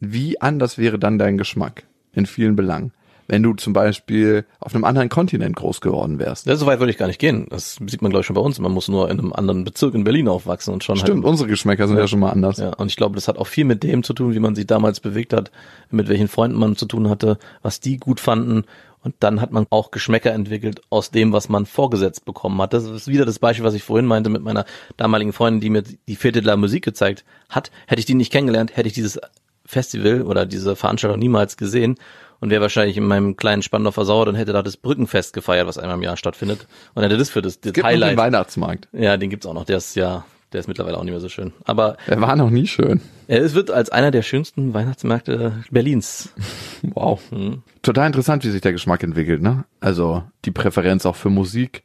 Wie anders wäre dann dein Geschmack in vielen Belangen? Wenn du zum Beispiel auf einem anderen Kontinent groß geworden wärst. Ja, so weit würde ich gar nicht gehen. Das sieht man, glaube ich, schon bei uns. Man muss nur in einem anderen Bezirk in Berlin aufwachsen und schon Stimmt, halt. unsere Geschmäcker sind ja, schon mal anders. Ja, und ich glaube, das hat auch viel mit dem zu tun, wie man sich damals bewegt hat, mit welchen Freunden man zu tun hatte, was die gut fanden. Und dann hat man auch Geschmäcker entwickelt aus dem, was man vorgesetzt bekommen hat. Das ist wieder das Beispiel, was ich vorhin meinte mit meiner damaligen Freundin, die mir die Vierteler Musik gezeigt hat. Hätte ich die nicht kennengelernt, hätte ich dieses Festival oder diese Veranstaltung niemals gesehen und wäre wahrscheinlich in meinem kleinen Spandau versauert und hätte da das Brückenfest gefeiert, was einmal im Jahr stattfindet. Und hätte das für das, das Es gibt Highlight. den Weihnachtsmarkt. Ja, den gibt's auch noch. Der ist ja, der ist mittlerweile auch nicht mehr so schön. Aber Der war noch nie schön. äh, es wird als einer der schönsten Weihnachtsmärkte Berlins. Wow. Total interessant, wie sich der Geschmack entwickelt, ne? Also die Präferenz auch für Musik.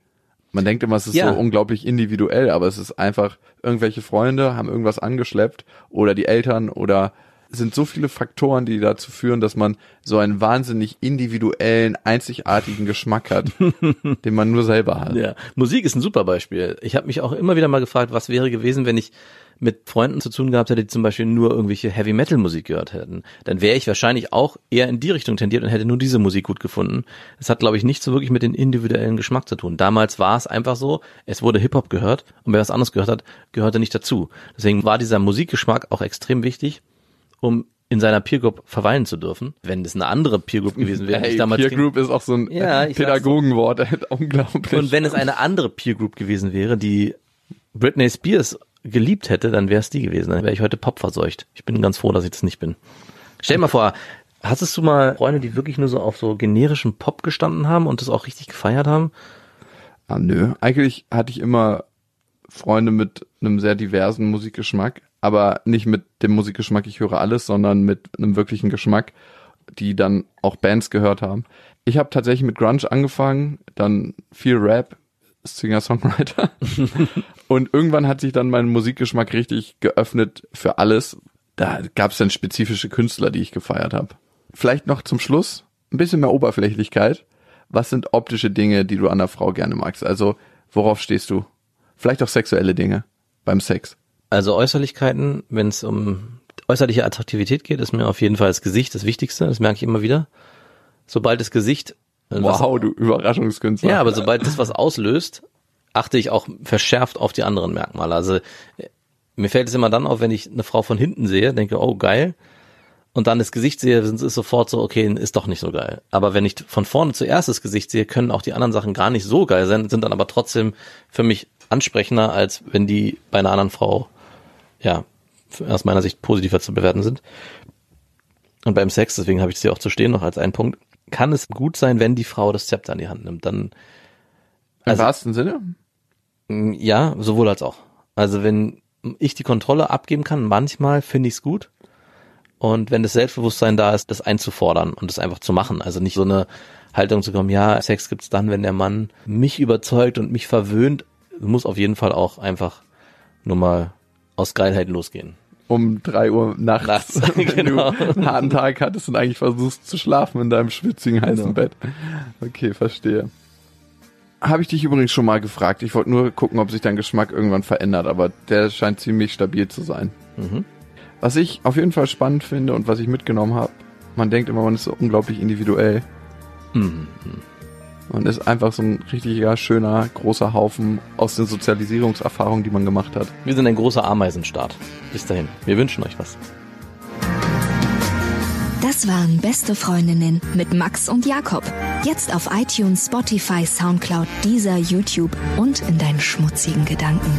Man denkt immer, es ist Ja. so unglaublich individuell, aber es ist einfach, irgendwelche Freunde haben irgendwas angeschleppt oder die Eltern oder sind so viele Faktoren, die dazu führen, dass man so einen wahnsinnig individuellen, einzigartigen Geschmack hat, den man nur selber hat. Ja, Musik ist ein super Beispiel. Ich habe mich auch immer wieder mal gefragt, was wäre gewesen, wenn ich mit Freunden zu tun gehabt hätte, die zum Beispiel nur irgendwelche Heavy Metal Musik gehört hätten. Dann wäre ich wahrscheinlich auch eher in die Richtung tendiert und hätte nur diese Musik gut gefunden. Es hat, glaube ich, nicht so wirklich mit dem individuellen Geschmack zu tun. Damals war es einfach so, es wurde Hip-Hop gehört und wer was anderes gehört hat, gehörte nicht dazu. Deswegen war dieser Musikgeschmack auch extrem wichtig, um in seiner Peer Group verweilen zu dürfen. Wenn es eine andere Peer Group gewesen wäre, Hey, ich damals Peer Group ist auch so ein Ja, Pädagogenwort, unglaublich. Und wenn es eine andere Peer Group gewesen wäre, die Britney Spears geliebt hätte, dann wäre es die gewesen. Dann wäre ich heute Pop verseucht. Ich bin ganz froh, dass ich das nicht bin. Stell dir mal vor, hattest du mal Freunde, die wirklich nur so auf so generischen Pop gestanden haben und das auch richtig gefeiert haben? Ah, nö. Eigentlich hatte ich immer Freunde mit einem sehr diversen Musikgeschmack, aber nicht mit dem Musikgeschmack, ich höre alles, sondern mit einem wirklichen Geschmack, die dann auch Bands gehört haben. Ich habe tatsächlich mit Grunge angefangen, dann viel Rap, Singer-Songwriter. und irgendwann hat sich dann mein Musikgeschmack richtig geöffnet für alles. Da gab es dann spezifische Künstler, die ich gefeiert habe. Vielleicht noch zum Schluss ein bisschen mehr Oberflächlichkeit. Was sind optische Dinge, die du an der Frau gerne magst? Also worauf stehst du? Vielleicht auch sexuelle Dinge beim Sex. Also Äußerlichkeiten, wenn es um äußerliche Attraktivität geht, ist mir auf jeden Fall das Gesicht das Wichtigste. Das merke ich immer wieder. Sobald das Gesicht Wow, was, du Überraschungskünstler. Ja, aber sobald das was auslöst, achte ich auch verschärft auf die anderen Merkmale. Also mir fällt es immer dann auf, wenn ich eine Frau von hinten sehe, denke, oh geil, und dann das Gesicht sehe, ist sofort so, okay, ist doch nicht so geil. Aber wenn ich von vorne zuerst das Gesicht sehe, können auch die anderen Sachen gar nicht so geil sein, sind dann aber trotzdem für mich ansprechender, als wenn die bei einer anderen Frau, ja, aus meiner Sicht positiver zu bewerten sind. Und beim Sex, deswegen habe ich das hier auch zu stehen noch als einen Punkt, kann es gut sein, wenn die Frau das Zepter in die Hand nimmt. Dann also, Im wahrsten Sinne? Ja, sowohl als auch. Also wenn ich die Kontrolle abgeben kann, manchmal finde ich es gut. Und wenn das Selbstbewusstsein da ist, das einzufordern und das einfach zu machen. Also nicht so eine Haltung zu kommen, ja, Sex gibt's dann, wenn der Mann mich überzeugt und mich verwöhnt. Muss auf jeden Fall auch einfach nur mal aus Geilheit losgehen. Um drei Uhr nachts, nachts wenn genau. du einen harten Tag hattest und eigentlich versuchst zu schlafen in deinem schwitzigen heißen genau. Bett. Okay, verstehe. Habe ich dich übrigens schon mal gefragt. Ich wollte nur gucken, ob sich dein Geschmack irgendwann verändert, aber der scheint ziemlich stabil zu sein. Mhm. Was ich auf jeden Fall spannend finde und was ich mitgenommen habe, man denkt immer, man ist so unglaublich individuell. Mhm. Man ist einfach so ein richtiger, schöner, großer Haufen aus den Sozialisierungserfahrungen, die man gemacht hat. Wir sind ein großer Ameisenstaat. Bis dahin. Wir wünschen euch was. Das waren Beste Freundinnen mit Max und Jakob. Jetzt auf iTunes, Spotify, Soundcloud, dieser YouTube und in deinen schmutzigen Gedanken.